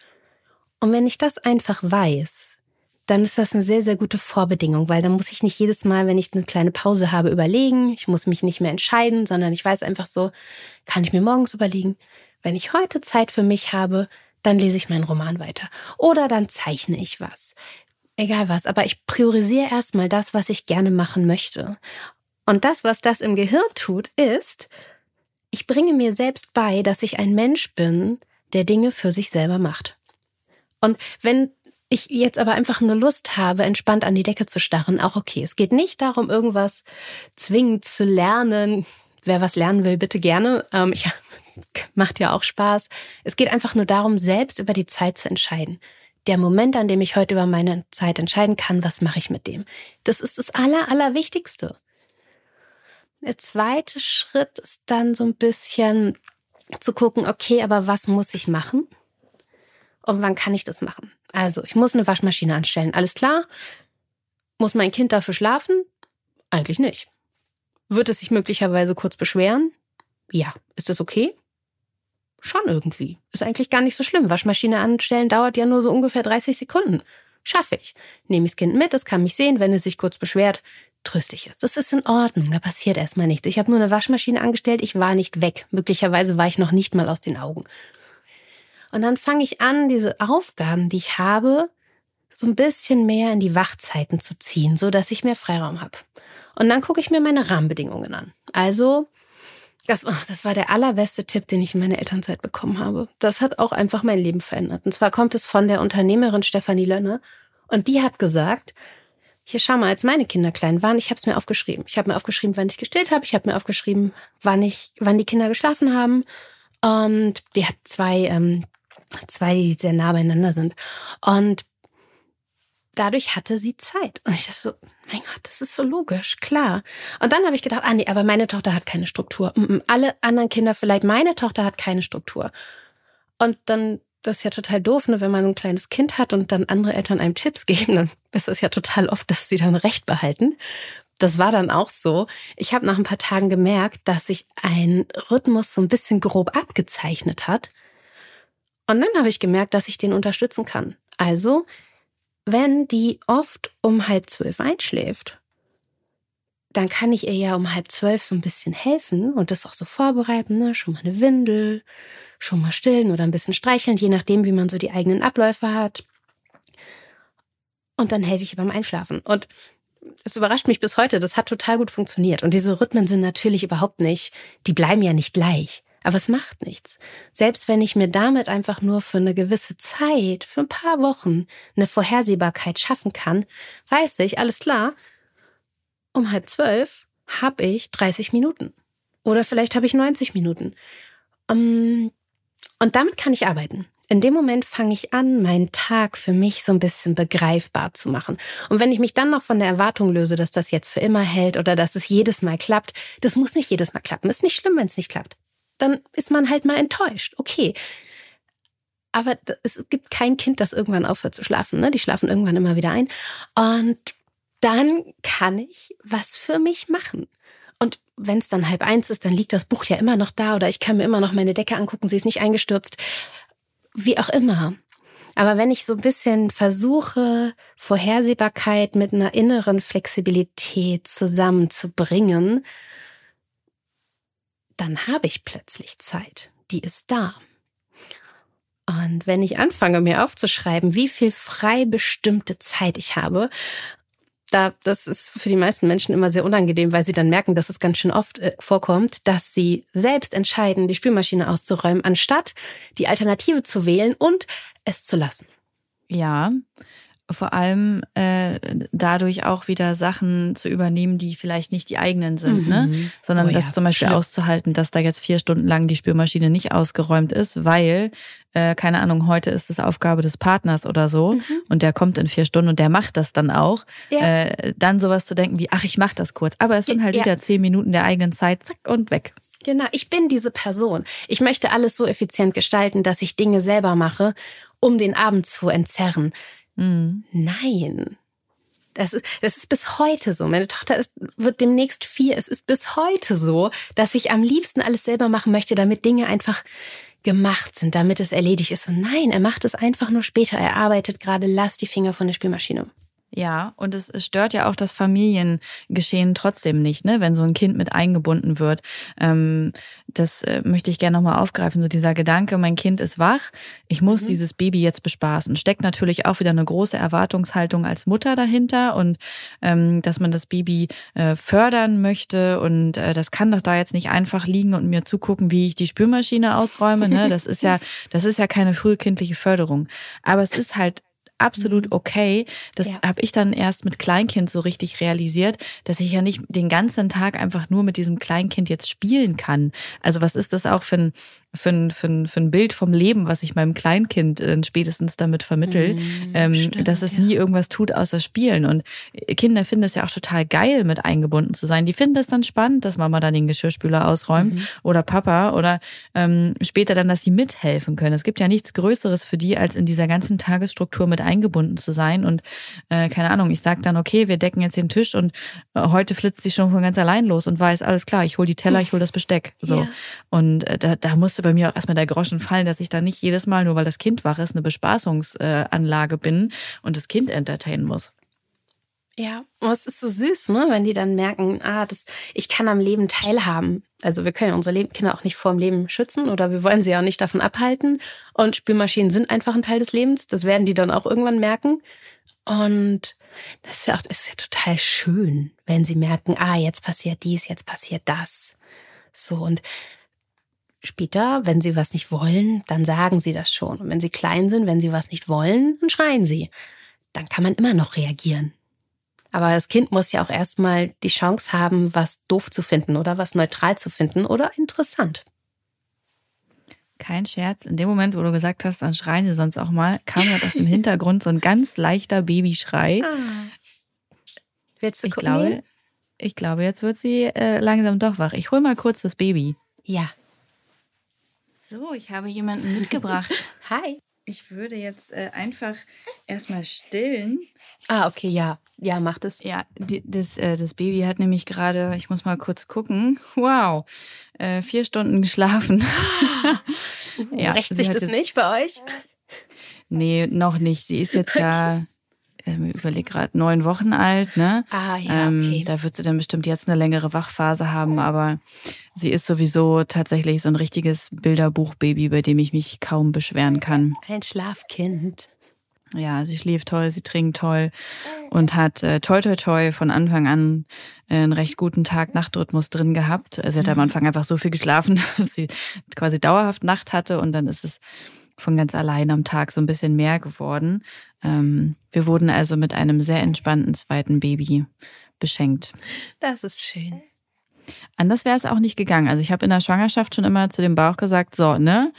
Und wenn ich das einfach weiß, dann ist das eine sehr, sehr gute Vorbedingung, weil dann muss ich nicht jedes Mal, wenn ich eine kleine Pause habe, überlegen. Ich muss mich nicht mehr entscheiden, sondern ich weiß einfach so, kann ich mir morgens überlegen, wenn ich heute Zeit für mich habe, dann lese ich meinen Roman weiter. Oder dann zeichne ich was. Egal was, aber ich priorisiere erstmal das, was ich gerne machen möchte. Und das, was das im Gehirn tut, ist, ich bringe mir selbst bei, dass ich ein Mensch bin, der Dinge für sich selber macht. Und wenn ich jetzt aber einfach nur Lust habe, entspannt an die Decke zu starren, auch okay. Es geht nicht darum, irgendwas zwingend zu lernen. Wer was lernen will, bitte gerne. Ähm, ich, macht ja auch Spaß. Es geht einfach nur darum, selbst über die Zeit zu entscheiden. Der Moment, an dem ich heute über meine Zeit entscheiden kann, was mache ich mit dem? Das ist das Aller, Allerwichtigste. Der zweite Schritt ist dann so ein bisschen zu gucken, okay, aber was muss ich machen? Und wann kann ich das machen? Also, ich muss eine Waschmaschine anstellen. Alles klar? Muss mein Kind dafür schlafen? Eigentlich nicht. Wird es sich möglicherweise kurz beschweren? Ja. Ist das okay? Schon irgendwie. Ist eigentlich gar nicht so schlimm. Waschmaschine anstellen dauert ja nur so ungefähr 30 Sekunden. Schaffe ich. Nehme ich das Kind mit, es kann mich sehen, wenn es sich kurz beschwert, tröste ich es. Das ist in Ordnung, da passiert erstmal nichts. Ich habe nur eine Waschmaschine angestellt, ich war nicht weg. Möglicherweise war ich noch nicht mal aus den Augen. Und dann fange ich an, diese Aufgaben, die ich habe, so ein bisschen mehr in die Wachzeiten zu ziehen, so dass ich mehr Freiraum habe. Und dann gucke ich mir meine Rahmenbedingungen an. Also, das, das war der allerbeste Tipp, den ich in meiner Elternzeit bekommen habe. Das hat auch einfach mein Leben verändert. Und zwar kommt es von der Unternehmerin Stefanie Lönne. Und die hat gesagt, hier schau mal, als meine Kinder klein waren, ich habe es mir aufgeschrieben. Ich habe mir aufgeschrieben, wann ich gestillt habe. Ich habe mir aufgeschrieben, wann ich, wann die Kinder geschlafen haben. Und die hat zwei, ähm, zwei, die sehr nah beieinander sind. Und dadurch hatte sie Zeit. Und ich dachte so, mein Gott, das ist so logisch, klar. Und dann habe ich gedacht, ah nee, aber meine Tochter hat keine Struktur. Alle anderen Kinder vielleicht, meine Tochter hat keine Struktur. Und dann, das ist ja total doof, ne, wenn man ein kleines Kind hat und dann andere Eltern einem Tipps geben, dann ist es ja total oft, dass sie dann Recht behalten. Das war dann auch so. Ich habe nach ein paar Tagen gemerkt, dass sich ein Rhythmus so ein bisschen grob abgezeichnet hat. Und dann habe ich gemerkt, dass ich den unterstützen kann. Also wenn die oft um halb zwölf einschläft, dann kann ich ihr ja um halb zwölf so ein bisschen helfen und das auch so vorbereiten, ne? Schon mal eine Windel, schon mal stillen oder ein bisschen streicheln, je nachdem, wie man so die eigenen Abläufe hat. Und dann helfe ich ihr beim Einschlafen. Und es überrascht mich bis heute, das hat total gut funktioniert. Und diese Rhythmen sind natürlich überhaupt nicht, die bleiben ja nicht gleich. Aber es macht nichts. Selbst wenn ich mir damit einfach nur für eine gewisse Zeit, für ein paar Wochen, eine Vorhersehbarkeit schaffen kann, weiß ich, alles klar, um halb zwölf habe ich 30 Minuten. Oder vielleicht habe ich 90 Minuten. Um, und damit kann ich arbeiten. In dem Moment fange ich an, meinen Tag für mich so ein bisschen begreifbar zu machen. Und wenn ich mich dann noch von der Erwartung löse, dass das jetzt für immer hält oder dass es jedes Mal klappt, das muss nicht jedes Mal klappen. Ist nicht schlimm, wenn es nicht klappt dann ist man halt mal enttäuscht. Okay. Aber es gibt kein Kind, das irgendwann aufhört zu schlafen. Ne? Die schlafen irgendwann immer wieder ein. Und dann kann ich was für mich machen. Und wenn es dann halb eins ist, dann liegt das Buch ja immer noch da oder ich kann mir immer noch meine Decke angucken, sie ist nicht eingestürzt. Wie auch immer. Aber wenn ich so ein bisschen versuche, Vorhersehbarkeit mit einer inneren Flexibilität zusammenzubringen, dann habe ich plötzlich Zeit. Die ist da. Und wenn ich anfange, mir aufzuschreiben, wie viel frei bestimmte Zeit ich habe, da, das ist für die meisten Menschen immer sehr unangenehm, weil sie dann merken, dass es ganz schön oft äh, vorkommt, dass sie selbst entscheiden, die Spülmaschine auszuräumen, anstatt die Alternative zu wählen und es zu lassen. Ja, vor allem äh, dadurch auch wieder Sachen zu übernehmen, die vielleicht nicht die eigenen sind, ne? mhm. ne? Sondern oh, das ja. zum Beispiel Schlimm. auszuhalten, dass da jetzt vier Stunden lang die Spülmaschine nicht ausgeräumt ist, weil, äh, keine Ahnung, heute ist es Aufgabe des Partners oder so mhm. und der kommt in vier Stunden und der macht das dann auch. Ja. Äh, dann sowas zu denken wie, ach, ich mach das kurz. Aber es sind halt ja. wieder zehn Minuten der eigenen Zeit, zack und weg. Genau, ich bin diese Person. Ich möchte alles so effizient gestalten, dass ich Dinge selber mache, um den Abend zu entzerren. Mhm. Nein. Das ist, das ist bis heute so. Meine Tochter ist, wird demnächst vier. Es ist bis heute so, dass ich am liebsten alles selber machen möchte, damit Dinge einfach gemacht sind, damit es erledigt ist. Und nein, er macht es einfach nur später. Er arbeitet gerade, lass die Finger von der Spielmaschine. Ja, und es stört ja auch das Familiengeschehen trotzdem nicht, ne, wenn so ein Kind mit eingebunden wird. Ähm, das äh, möchte ich gerne nochmal aufgreifen. So dieser Gedanke, mein Kind ist wach, ich muss mhm. dieses Baby jetzt bespaßen. Steckt natürlich auch wieder eine große Erwartungshaltung als Mutter dahinter und ähm, dass man das Baby äh, fördern möchte. Und äh, das kann doch da jetzt nicht einfach liegen und mir zugucken, wie ich die Spülmaschine ausräume. Ne? Das ist ja, das ist ja keine frühkindliche Förderung. Aber es ist halt absolut mhm. okay. Das ja. habe ich dann erst mit Kleinkind so richtig realisiert, dass ich ja nicht den ganzen Tag einfach nur mit diesem Kleinkind jetzt spielen kann. Also was ist das auch für ein für ein, für, ein, für ein Bild vom Leben, was ich meinem Kleinkind äh, spätestens damit vermittel, mm, ähm, stimmt, dass es ja. nie irgendwas tut außer spielen. Und Kinder finden es ja auch total geil, mit eingebunden zu sein. Die finden es dann spannend, dass Mama dann den Geschirrspüler ausräumt mhm. oder Papa oder ähm, später dann, dass sie mithelfen können. Es gibt ja nichts Größeres für die, als in dieser ganzen Tagesstruktur mit eingebunden zu sein. Und äh, keine Ahnung, ich sag dann, okay, wir decken jetzt den Tisch und äh, heute flitzt sie schon von ganz allein los und weiß, alles klar, ich hole die Teller, ich hole das Besteck. So. Ja. Und äh, da, da musste bei mir auch erstmal der Groschen fallen, dass ich da nicht jedes Mal, nur weil das Kind wach ist, eine Bespaßungsanlage bin und das Kind entertainen muss. Ja, es ist so süß, ne, wenn die dann merken, ah, das, ich kann am Leben teilhaben. Also wir können unsere Kinder auch nicht vor dem Leben schützen oder wir wollen sie auch nicht davon abhalten. Und Spülmaschinen sind einfach ein Teil des Lebens. Das werden die dann auch irgendwann merken. Und das ist ja auch, das ist ja total schön, wenn sie merken, ah, jetzt passiert dies, jetzt passiert das. So, und Später, wenn sie was nicht wollen, dann sagen sie das schon. Und wenn sie klein sind, wenn sie was nicht wollen, dann schreien sie. Dann kann man immer noch reagieren. Aber das Kind muss ja auch erstmal die Chance haben, was doof zu finden oder was neutral zu finden oder interessant. Kein Scherz. In dem Moment, wo du gesagt hast, dann schreien sie sonst auch mal, kam halt aus dem Hintergrund so ein ganz leichter Babyschrei. Ah. Willst du ich glaube, ich glaube, jetzt wird sie äh, langsam doch wach. Ich hole mal kurz das Baby. Ja. So, ich habe jemanden mitgebracht. Hi. Ich würde jetzt äh, einfach erstmal stillen. Ah, okay, ja. Ja, macht es. Ja, die, das, äh, das Baby hat nämlich gerade, ich muss mal kurz gucken, wow, äh, vier Stunden geschlafen. ja, rächt sich das jetzt, nicht bei euch? Nee, noch nicht. Sie ist jetzt ja ähm, ich überlege gerade, neun Wochen alt, ne? Ah, ja, ähm, okay. da wird sie dann bestimmt jetzt eine längere Wachphase haben, aber sie ist sowieso tatsächlich so ein richtiges Bilderbuchbaby, bei dem ich mich kaum beschweren kann. Ein Schlafkind. Ja, sie schläft toll, sie trinkt toll und hat äh, toi toi toi von Anfang an äh, einen recht guten Tag-Nacht-Rhythmus drin gehabt. Sie hat am mhm. Anfang einfach so viel geschlafen, dass sie quasi dauerhaft Nacht hatte und dann ist es von ganz allein am Tag so ein bisschen mehr geworden. Ähm, wir wurden also mit einem sehr entspannten zweiten Baby beschenkt. Das ist schön. Anders wäre es auch nicht gegangen. Also ich habe in der Schwangerschaft schon immer zu dem Bauch gesagt, so, ne?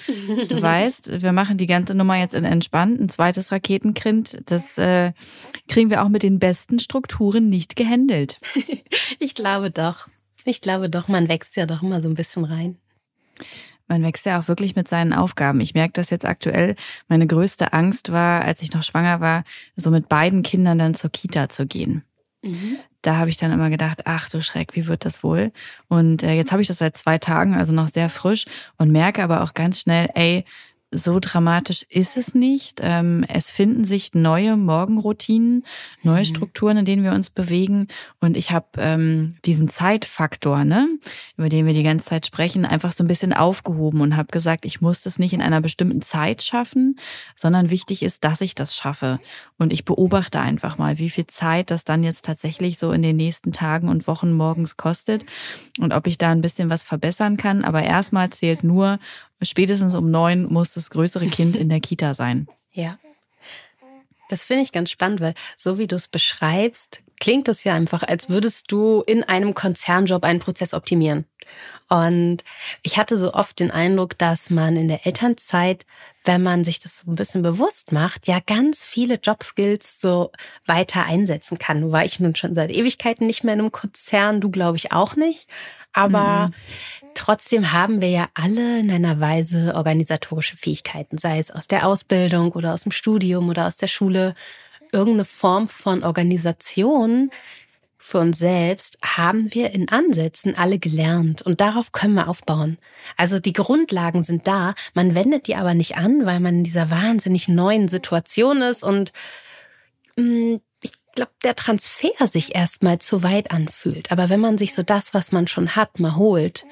Du weißt, wir machen die ganze Nummer jetzt in entspannt. Ein zweites Raketenkind, das äh, kriegen wir auch mit den besten Strukturen nicht gehandelt. ich glaube doch. Ich glaube doch, man wächst ja doch immer so ein bisschen rein man wächst ja auch wirklich mit seinen Aufgaben. Ich merke das jetzt aktuell. Meine größte Angst war, als ich noch schwanger war, so mit beiden Kindern dann zur Kita zu gehen. Mhm. Da habe ich dann immer gedacht, ach du Schreck, wie wird das wohl? Und äh, jetzt habe ich das seit zwei Tagen, also noch sehr frisch und merke aber auch ganz schnell, ey, so dramatisch ist es nicht. Ähm, es finden sich neue Morgenroutinen, neue mhm. Strukturen, in denen wir uns bewegen. Und ich habe ähm, diesen Zeitfaktor, ne, über den wir die ganze Zeit sprechen, einfach so ein bisschen aufgehoben und habe gesagt, ich muss das nicht in einer bestimmten Zeit schaffen, sondern wichtig ist, dass ich das schaffe. Und ich beobachte einfach mal, wie viel Zeit das dann jetzt tatsächlich so in den nächsten Tagen und Wochen morgens kostet und ob ich da ein bisschen was verbessern kann. Aber erstmal zählt nur, spätestens um neun muss das größere Kind in der Kita sein. Ja. Das finde ich ganz spannend, weil so wie du es beschreibst, klingt es ja einfach, als würdest du in einem Konzernjob einen Prozess optimieren. Und ich hatte so oft den Eindruck, dass man in der Elternzeit, wenn man sich das so ein bisschen bewusst macht, ja ganz viele Jobskills so weiter einsetzen kann. Nur war ich nun schon seit Ewigkeiten nicht mehr in einem Konzern, du glaube ich auch nicht. Aber mhm. Trotzdem haben wir ja alle in einer Weise organisatorische Fähigkeiten, sei es aus der Ausbildung oder aus dem Studium oder aus der Schule. Irgendeine Form von Organisation für uns selbst haben wir in Ansätzen alle gelernt und darauf können wir aufbauen. Also die Grundlagen sind da, man wendet die aber nicht an, weil man in dieser wahnsinnig neuen Situation ist und mh, mm, glaube, der Transfer sich erstmal zu weit anfühlt. Aber wenn man sich so das, was man schon hat, mal holt,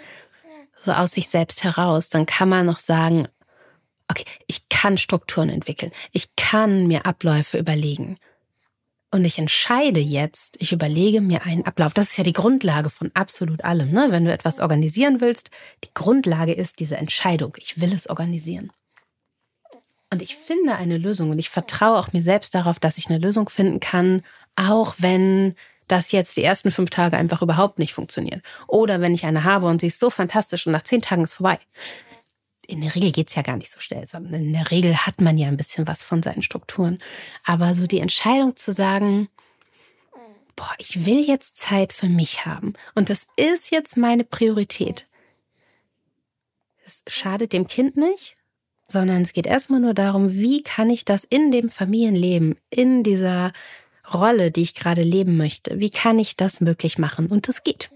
so aus sich selbst heraus, dann kann man noch sagen, okay, ich kann Strukturen entwickeln. Ich kann mir Abläufe überlegen. Und ich entscheide jetzt, ich überlege mir einen Ablauf. Das ist ja die Grundlage von absolut allem. Ne? Wenn du etwas organisieren willst, die Grundlage ist diese Entscheidung. Ich will es organisieren. Und ich finde eine Lösung und ich vertraue auch mir selbst darauf, dass ich eine Lösung finden kann, auch wenn das jetzt die ersten fünf Tage einfach überhaupt nicht funktioniert. Oder wenn ich eine habe und sie ist so fantastisch und nach zehn Tagen ist vorbei. In der Regel geht es ja gar nicht so schnell, sondern in der Regel hat man ja ein bisschen was von seinen Strukturen. Aber so die Entscheidung zu sagen, boah, ich will jetzt Zeit für mich haben und das ist jetzt meine Priorität. Es schadet dem Kind nicht, sondern es geht erstmal nur darum, wie kann ich das in dem Familienleben, in dieser Rolle, die ich gerade leben möchte, wie kann ich das möglich machen? Und das geht.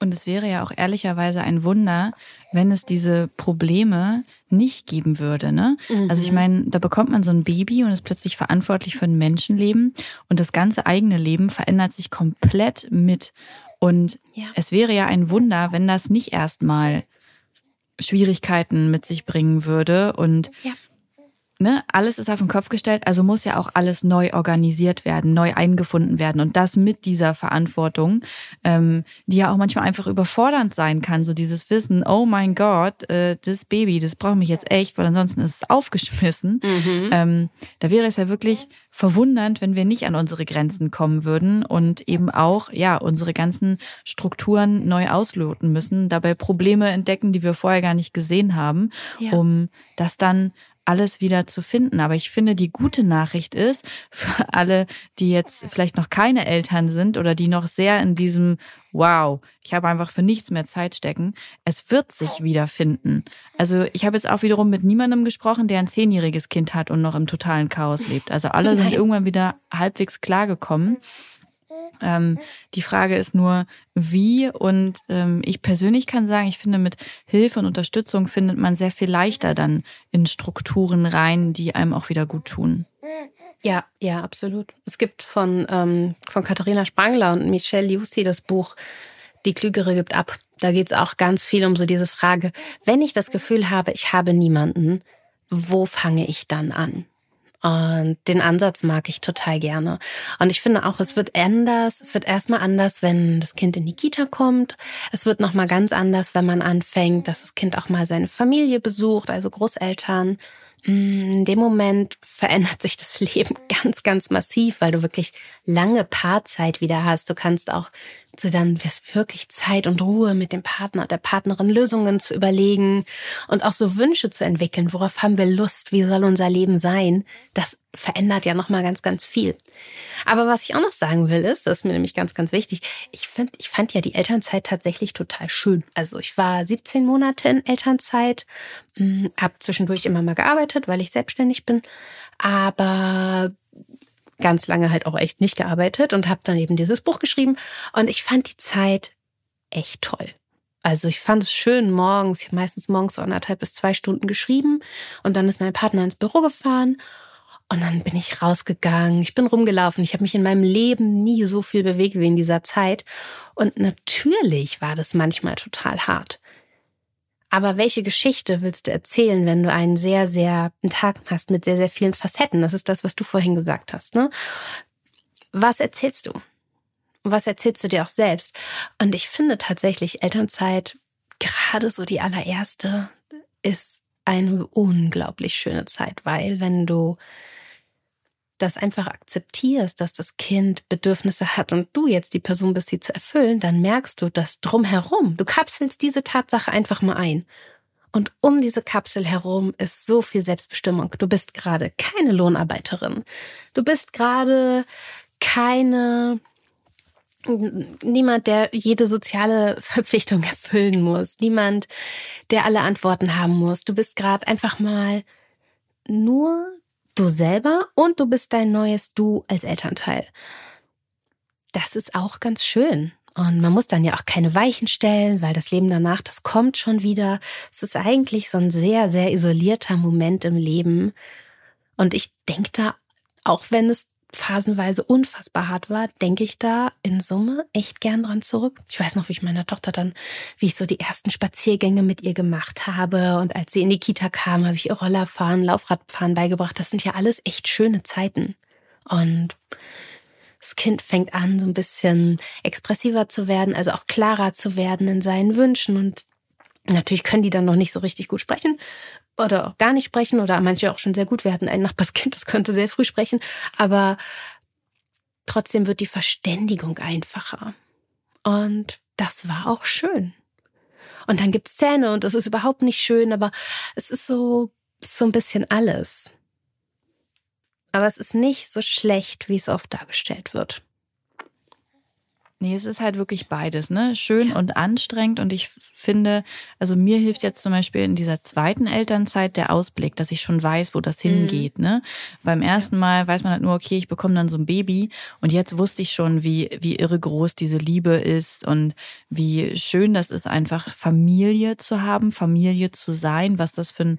Und es wäre ja auch ehrlicherweise ein Wunder, wenn es diese Probleme nicht geben würde. Ne? Mhm. Also ich mhm. meine, da bekommt man so ein Baby und ist plötzlich verantwortlich für ein Menschenleben und das ganze eigene Leben verändert sich komplett mit. Und ja. es wäre ja ein Wunder, wenn das nicht erstmal Schwierigkeiten mit sich bringen würde und ja. Ne, alles ist auf den Kopf gestellt, also muss ja auch alles neu organisiert werden, neu eingefunden werden. Und das mit dieser Verantwortung, ähm, die ja auch manchmal einfach überfordernd sein kann. So dieses Wissen, oh mein Gott, äh, das Baby, das braucht mich jetzt echt, weil ansonsten ist es aufgeschmissen. Mhm. Ähm, da wäre es ja wirklich verwundernd, wenn wir nicht an unsere Grenzen kommen würden und eben auch, ja, unsere ganzen Strukturen neu ausloten müssen, dabei Probleme entdecken, die wir vorher gar nicht gesehen haben, ja. um das dann alles wieder zu finden. Aber ich finde, die gute Nachricht ist für alle, die jetzt vielleicht noch keine Eltern sind oder die noch sehr in diesem Wow, ich habe einfach für nichts mehr Zeit stecken. Es wird sich wiederfinden. Also ich habe jetzt auch wiederum mit niemandem gesprochen, der ein zehnjähriges Kind hat und noch im totalen Chaos lebt. Also alle sind irgendwann wieder halbwegs klargekommen. Ähm, die Frage ist nur, wie. Und ähm, ich persönlich kann sagen, ich finde, mit Hilfe und Unterstützung findet man sehr viel leichter dann in Strukturen rein, die einem auch wieder gut tun. Ja, ja, absolut. Es gibt von, ähm, von Katharina Spangler und Michelle Liusi das Buch Die Klügere gibt ab. Da geht es auch ganz viel um so diese Frage, wenn ich das Gefühl habe, ich habe niemanden, wo fange ich dann an? Und den Ansatz mag ich total gerne. Und ich finde auch, es wird anders. Es wird erstmal anders, wenn das Kind in die Kita kommt. Es wird nochmal ganz anders, wenn man anfängt, dass das Kind auch mal seine Familie besucht, also Großeltern. In dem Moment verändert sich das Leben ganz, ganz massiv, weil du wirklich lange Paarzeit wieder hast. Du kannst auch so dann wirklich Zeit und Ruhe mit dem Partner, der Partnerin Lösungen zu überlegen und auch so Wünsche zu entwickeln. Worauf haben wir Lust? Wie soll unser Leben sein? Das verändert ja nochmal ganz, ganz viel. Aber was ich auch noch sagen will, ist, das ist mir nämlich ganz, ganz wichtig. Ich finde, ich fand ja die Elternzeit tatsächlich total schön. Also ich war 17 Monate in Elternzeit, hm, habe zwischendurch immer mal gearbeitet, weil ich selbstständig bin. Aber ganz lange halt auch echt nicht gearbeitet und habe dann eben dieses Buch geschrieben. Und ich fand die Zeit echt toll. Also ich fand es schön morgens, ich habe meistens morgens so anderthalb bis zwei Stunden geschrieben und dann ist mein Partner ins Büro gefahren und dann bin ich rausgegangen, ich bin rumgelaufen, ich habe mich in meinem Leben nie so viel bewegt wie in dieser Zeit und natürlich war das manchmal total hart. Aber welche Geschichte willst du erzählen, wenn du einen sehr, sehr einen Tag hast mit sehr, sehr vielen Facetten? Das ist das, was du vorhin gesagt hast. Ne? Was erzählst du? Was erzählst du dir auch selbst? Und ich finde tatsächlich Elternzeit, gerade so die allererste, ist eine unglaublich schöne Zeit, weil wenn du das einfach akzeptierst, dass das Kind Bedürfnisse hat und du jetzt die Person bist, die zu erfüllen, dann merkst du, dass drumherum, du kapselst diese Tatsache einfach mal ein. Und um diese Kapsel herum ist so viel Selbstbestimmung. Du bist gerade keine Lohnarbeiterin. Du bist gerade keine niemand, der jede soziale Verpflichtung erfüllen muss. Niemand, der alle Antworten haben muss. Du bist gerade einfach mal nur du selber und du bist dein neues Du als Elternteil. Das ist auch ganz schön. Und man muss dann ja auch keine Weichen stellen, weil das Leben danach, das kommt schon wieder. Es ist eigentlich so ein sehr, sehr isolierter Moment im Leben. Und ich denke da, auch wenn es phasenweise unfassbar hart war, denke ich da in Summe echt gern dran zurück. Ich weiß noch, wie ich meiner Tochter dann, wie ich so die ersten Spaziergänge mit ihr gemacht habe und als sie in die Kita kam, habe ich ihr Rollerfahren, Laufradfahren beigebracht. Das sind ja alles echt schöne Zeiten. Und das Kind fängt an, so ein bisschen expressiver zu werden, also auch klarer zu werden in seinen Wünschen und Natürlich können die dann noch nicht so richtig gut sprechen oder auch gar nicht sprechen oder manche auch schon sehr gut. Wir hatten ein Nachbarskind, das konnte sehr früh sprechen, aber trotzdem wird die Verständigung einfacher. Und das war auch schön. Und dann gibt's Zähne und das ist überhaupt nicht schön, aber es ist so, so ein bisschen alles. Aber es ist nicht so schlecht, wie es oft dargestellt wird. Nee, es ist halt wirklich beides, ne? Schön ja. und anstrengend. Und ich finde, also mir hilft jetzt zum Beispiel in dieser zweiten Elternzeit der Ausblick, dass ich schon weiß, wo das hingeht, mhm. ne? Beim ersten Mal weiß man halt nur, okay, ich bekomme dann so ein Baby. Und jetzt wusste ich schon, wie, wie irre groß diese Liebe ist und wie schön das ist, einfach Familie zu haben, Familie zu sein, was das für ein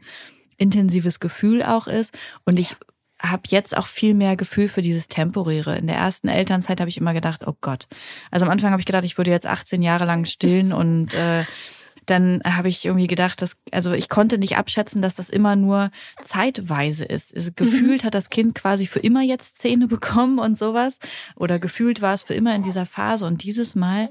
intensives Gefühl auch ist. Und ich habe jetzt auch viel mehr Gefühl für dieses Temporäre. In der ersten Elternzeit habe ich immer gedacht, oh Gott. Also am Anfang habe ich gedacht, ich würde jetzt 18 Jahre lang stillen und äh, dann habe ich irgendwie gedacht, dass, also ich konnte nicht abschätzen, dass das immer nur zeitweise ist. Also gefühlt hat das Kind quasi für immer jetzt Zähne bekommen und sowas. Oder gefühlt war es für immer in dieser Phase. Und dieses Mal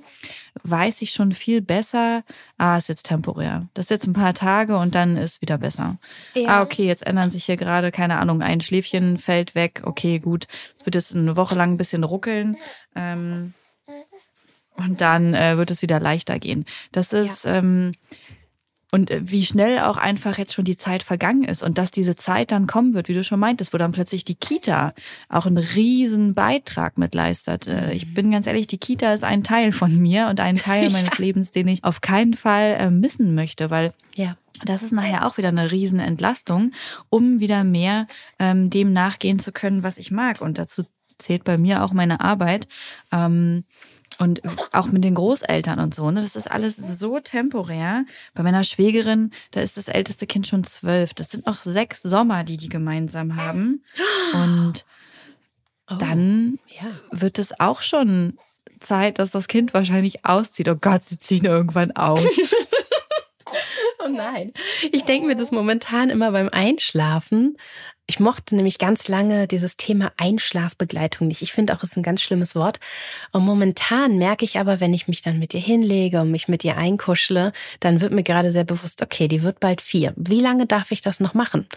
weiß ich schon viel besser, ah, ist jetzt temporär. Das ist jetzt ein paar Tage und dann ist wieder besser. Ja. Ah, okay, jetzt ändern sich hier gerade, keine Ahnung, ein Schläfchen fällt weg. Okay, gut. Es wird jetzt eine Woche lang ein bisschen ruckeln. Ähm, und dann äh, wird es wieder leichter gehen. Das ist, ja. ähm, und äh, wie schnell auch einfach jetzt schon die Zeit vergangen ist und dass diese Zeit dann kommen wird, wie du schon meintest, wo dann plötzlich die Kita auch einen riesen Beitrag mit leistet. Äh, ich mhm. bin ganz ehrlich, die Kita ist ein Teil von mir und ein Teil meines Lebens, den ich auf keinen Fall äh, missen möchte, weil ja. Das ist nachher auch wieder eine Riesenentlastung, um wieder mehr ähm, dem nachgehen zu können, was ich mag. Und dazu zählt bei mir auch meine Arbeit. Ähm, und auch mit den Großeltern und so. Ne? Das ist alles so temporär. Bei meiner Schwägerin, da ist das älteste Kind schon zwölf. Das sind noch sechs Sommer, die die gemeinsam haben. Und oh, dann ja. wird es auch schon Zeit, dass das Kind wahrscheinlich auszieht. Oh Gott, sie ziehen irgendwann aus. oh nein. Ich denke mir das momentan immer beim Einschlafen. Ich mochte nämlich ganz lange dieses Thema Einschlafbegleitung nicht. Ich finde auch, es ist ein ganz schlimmes Wort. Und momentan merke ich aber, wenn ich mich dann mit ihr hinlege und mich mit ihr einkuschle, dann wird mir gerade sehr bewusst, okay, die wird bald vier. Wie lange darf ich das noch machen?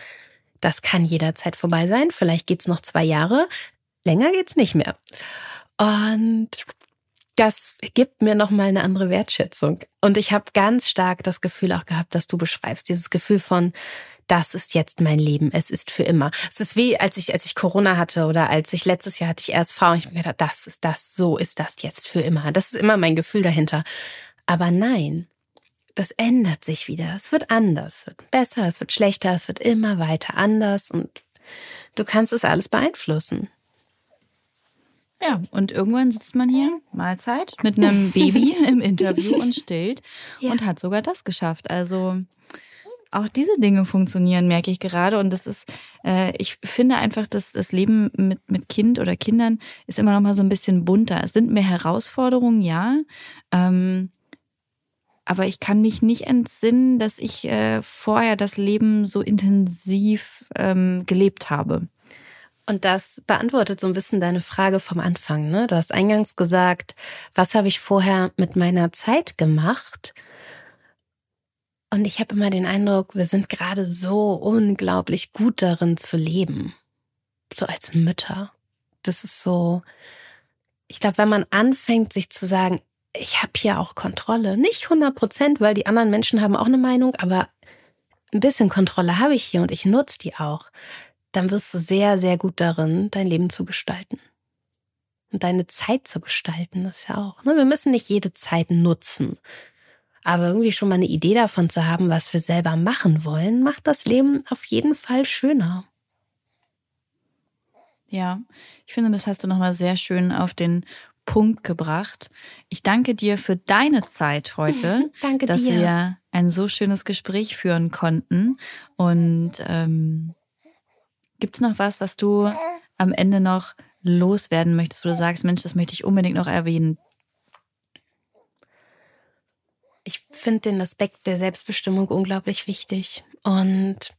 Das kann jederzeit vorbei sein. Vielleicht geht's noch zwei Jahre. Länger geht's nicht mehr. Und das gibt mir nochmal eine andere Wertschätzung. Und ich habe ganz stark das Gefühl auch gehabt, dass du beschreibst. Dieses Gefühl von, das ist jetzt mein Leben, es ist für immer. Es ist wie, als ich, als ich Corona hatte oder als ich letztes Jahr hatte ich RSV und ich mir gedacht, das ist das, so ist das jetzt für immer. Das ist immer mein Gefühl dahinter. Aber nein, das ändert sich wieder. Es wird anders, es wird besser, es wird schlechter, es wird immer weiter anders und du kannst es alles beeinflussen. Ja, und irgendwann sitzt man hier, Mahlzeit, mit einem Baby im Interview und stillt ja. und hat sogar das geschafft. Also auch diese Dinge funktionieren, merke ich gerade. Und das ist, äh, ich finde einfach, dass das Leben mit, mit Kind oder Kindern ist immer noch mal so ein bisschen bunter. Es sind mehr Herausforderungen, ja. Ähm, aber ich kann mich nicht entsinnen, dass ich äh, vorher das Leben so intensiv ähm, gelebt habe. Und das beantwortet so ein bisschen deine Frage vom Anfang. Ne? Du hast eingangs gesagt, was habe ich vorher mit meiner Zeit gemacht? Und ich habe immer den Eindruck, wir sind gerade so unglaublich gut darin zu leben. So als Mütter. Das ist so, ich glaube, wenn man anfängt, sich zu sagen, ich habe hier auch Kontrolle, nicht 100 Prozent, weil die anderen Menschen haben auch eine Meinung, aber ein bisschen Kontrolle habe ich hier und ich nutze die auch, dann wirst du sehr, sehr gut darin, dein Leben zu gestalten. Und deine Zeit zu gestalten, das ist ja auch. Ne? Wir müssen nicht jede Zeit nutzen. Aber irgendwie schon mal eine Idee davon zu haben, was wir selber machen wollen, macht das Leben auf jeden Fall schöner. Ja, ich finde, das hast du nochmal sehr schön auf den Punkt gebracht. Ich danke dir für deine Zeit heute, danke dass dir. wir ein so schönes Gespräch führen konnten. Und ähm, gibt es noch was, was du am Ende noch loswerden möchtest, wo du sagst, Mensch, das möchte ich unbedingt noch erwähnen? ich finde den Aspekt der Selbstbestimmung unglaublich wichtig. Und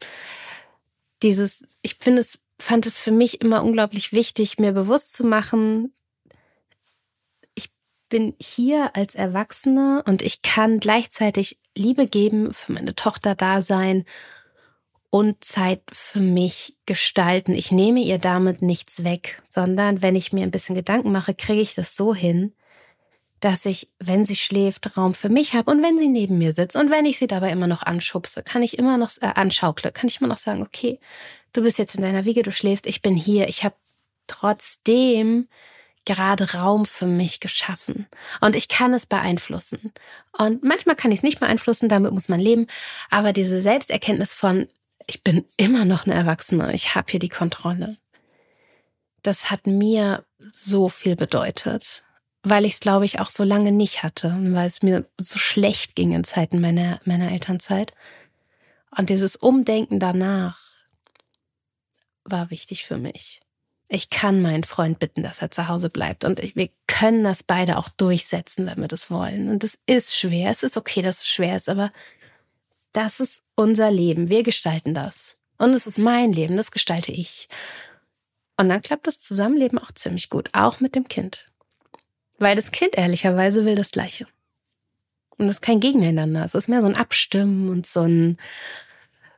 dieses, ich finde es, fand es für mich immer unglaublich wichtig, mir bewusst zu machen, ich bin hier als Erwachsene und ich kann gleichzeitig Liebe geben, für meine Tochter da sein und Zeit für mich gestalten. Ich nehme ihr damit nichts weg, sondern wenn ich mir ein bisschen Gedanken mache, kriege ich das so hin, dass ich, wenn sie schläft, Raum für mich habe und wenn sie neben mir sitzt und wenn ich sie dabei immer noch anschubse, kann ich immer noch äh, anschaukle, kann ich immer noch sagen, okay, du bist jetzt in deiner Wiege, du schläfst, ich bin hier, ich habe trotzdem gerade Raum für mich geschaffen und ich kann es beeinflussen. Und manchmal kann ich es nicht beeinflussen, damit muss man leben, aber diese Selbsterkenntnis von ich bin immer noch eine Erwachsene, ich habe hier die Kontrolle. Das hat mir so viel bedeutet weil ich es, glaube ich, auch so lange nicht hatte und weil es mir so schlecht ging in Zeiten meiner, meiner Elternzeit. Und dieses Umdenken danach war wichtig für mich. Ich kann meinen Freund bitten, dass er zu Hause bleibt. Und wir können das beide auch durchsetzen, wenn wir das wollen. Und es ist schwer. Es ist okay, dass es schwer ist, aber das ist unser Leben. Wir gestalten das. Und es ist mein Leben, das gestalte ich. Und dann klappt das Zusammenleben auch ziemlich gut, auch mit dem Kind. Weil das Kind ehrlicherweise will das Gleiche. Und es ist kein Gegeneinander. Es ist mehr so ein Abstimmen und so ein,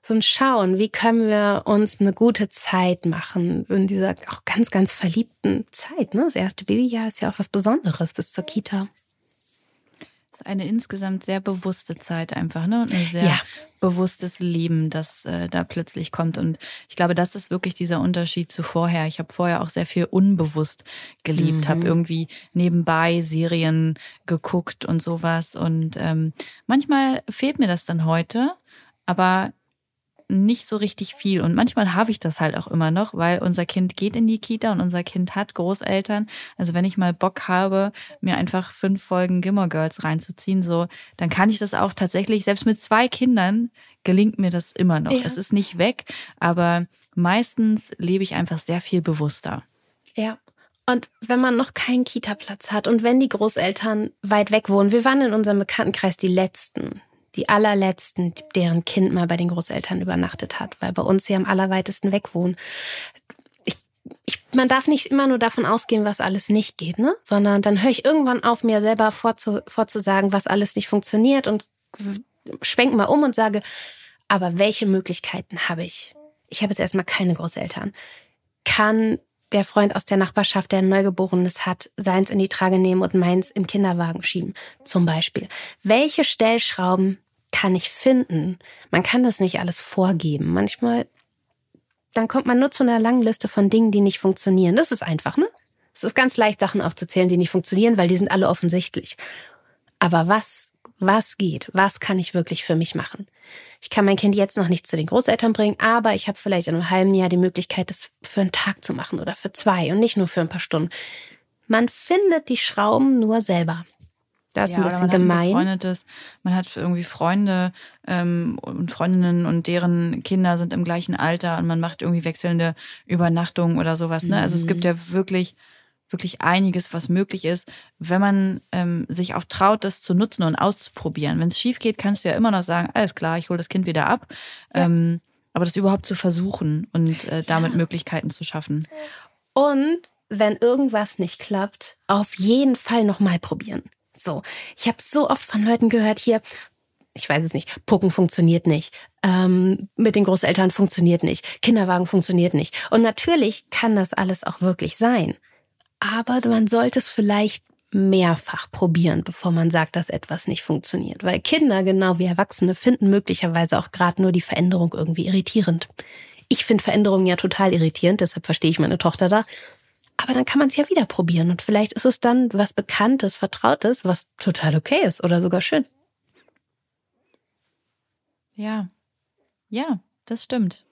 so ein Schauen, wie können wir uns eine gute Zeit machen in dieser auch ganz, ganz verliebten Zeit. Ne? Das erste Babyjahr ist ja auch was Besonderes bis zur Kita. Eine insgesamt sehr bewusste Zeit einfach, ne? Und ein sehr ja. bewusstes Leben, das äh, da plötzlich kommt. Und ich glaube, das ist wirklich dieser Unterschied zu vorher. Ich habe vorher auch sehr viel unbewusst gelebt, mhm. habe irgendwie nebenbei Serien geguckt und sowas. Und ähm, manchmal fehlt mir das dann heute, aber nicht so richtig viel. Und manchmal habe ich das halt auch immer noch, weil unser Kind geht in die Kita und unser Kind hat Großeltern. Also wenn ich mal Bock habe, mir einfach fünf Folgen Gimmer Girls reinzuziehen, so, dann kann ich das auch tatsächlich, selbst mit zwei Kindern gelingt mir das immer noch. Ja. Es ist nicht weg, aber meistens lebe ich einfach sehr viel bewusster. Ja. Und wenn man noch keinen Kita-Platz hat und wenn die Großeltern weit weg wohnen, wir waren in unserem Bekanntenkreis die Letzten, die allerletzten, deren Kind mal bei den Großeltern übernachtet hat, weil bei uns sie am allerweitesten weg wohnen. Ich, ich, man darf nicht immer nur davon ausgehen, was alles nicht geht, ne? Sondern dann höre ich irgendwann auf, mir selber vorzu, vorzusagen, was alles nicht funktioniert und schwenke mal um und sage, aber welche Möglichkeiten habe ich? Ich habe jetzt erstmal keine Großeltern. Kann der Freund aus der Nachbarschaft, der ein Neugeborenes hat, seins in die Trage nehmen und meins im Kinderwagen schieben, zum Beispiel. Welche Stellschrauben kann ich finden. Man kann das nicht alles vorgeben. Manchmal, dann kommt man nur zu einer langen Liste von Dingen, die nicht funktionieren. Das ist einfach, ne? Es ist ganz leicht, Sachen aufzuzählen, die nicht funktionieren, weil die sind alle offensichtlich. Aber was, was geht? Was kann ich wirklich für mich machen? Ich kann mein Kind jetzt noch nicht zu den Großeltern bringen, aber ich habe vielleicht in einem halben Jahr die Möglichkeit, das für einen Tag zu machen oder für zwei und nicht nur für ein paar Stunden. Man findet die Schrauben nur selber. Das ist ja, ein bisschen man gemein. Hat man hat irgendwie Freunde ähm, und Freundinnen und deren Kinder sind im gleichen Alter und man macht irgendwie wechselnde Übernachtungen oder sowas. Ne? Mhm. Also es gibt mhm. ja wirklich, wirklich einiges, was möglich ist, wenn man ähm, sich auch traut, das zu nutzen und auszuprobieren. Wenn es schief geht, kannst du ja immer noch sagen, alles klar, ich hole das Kind wieder ab. Ja. Ähm, aber das überhaupt zu versuchen und äh, damit ja. Möglichkeiten zu schaffen. Und wenn irgendwas nicht klappt, auf jeden Fall nochmal probieren. So, ich habe so oft von Leuten gehört hier, ich weiß es nicht, Pucken funktioniert nicht, ähm, mit den Großeltern funktioniert nicht, Kinderwagen funktioniert nicht. Und natürlich kann das alles auch wirklich sein. Aber man sollte es vielleicht mehrfach probieren, bevor man sagt, dass etwas nicht funktioniert. Weil Kinder, genau wie Erwachsene, finden möglicherweise auch gerade nur die Veränderung irgendwie irritierend. Ich finde Veränderungen ja total irritierend, deshalb verstehe ich meine Tochter da. Aber dann kann man es ja wieder probieren und vielleicht ist es dann was Bekanntes, Vertrautes, was total okay ist oder sogar schön. Ja, ja, das stimmt.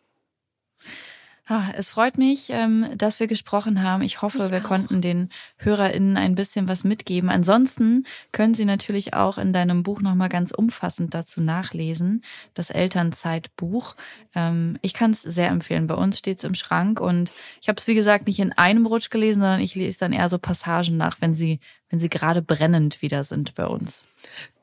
Es freut mich, ähm, dass wir gesprochen haben. Ich hoffe, ich wir auch. konnten den HörerInnen ein bisschen was mitgeben. Ansonsten können Sie natürlich auch in deinem Buch nochmal ganz umfassend dazu nachlesen. Das Elternzeitbuch. Ähm, ich kann es sehr empfehlen. Bei uns steht es im Schrank und ich habe es, wie gesagt, nicht in einem Rutsch gelesen, sondern ich lese dann eher so Passagen nach, wenn sie, wenn sie gerade brennend wieder sind bei uns.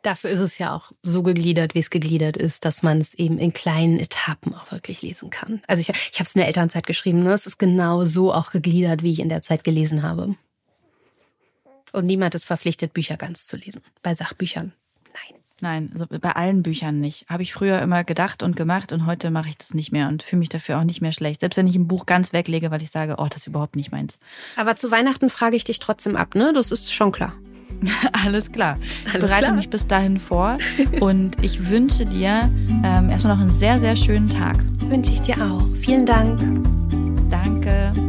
Dafür ist es ja auch so gegliedert, wie es gegliedert ist, dass man es eben in kleinen Etappen auch wirklich lesen kann. Also ich, ich habe es in der Elternzeit geschrieben, ne? es ist genau so auch gegliedert, wie ich in der Zeit gelesen habe. Und niemand ist verpflichtet, Bücher ganz zu lesen. Bei Sachbüchern, nein. Also bei allen Büchern nicht. Habe ich früher immer gedacht und gemacht und heute mache ich das nicht mehr und fühle mich dafür auch nicht mehr schlecht. Selbst wenn ich ein Buch ganz weglege, weil ich sage, oh, das ist überhaupt nicht meins. Aber zu Weihnachten frage ich dich trotzdem ab, ne? Das ist schon klar. Alles klar. Ich Alles bereite klar. mich bis dahin vor und ich wünsche dir ähm, erstmal noch einen sehr, sehr schönen Tag. Wünsche ich dir auch. Vielen Dank. Danke.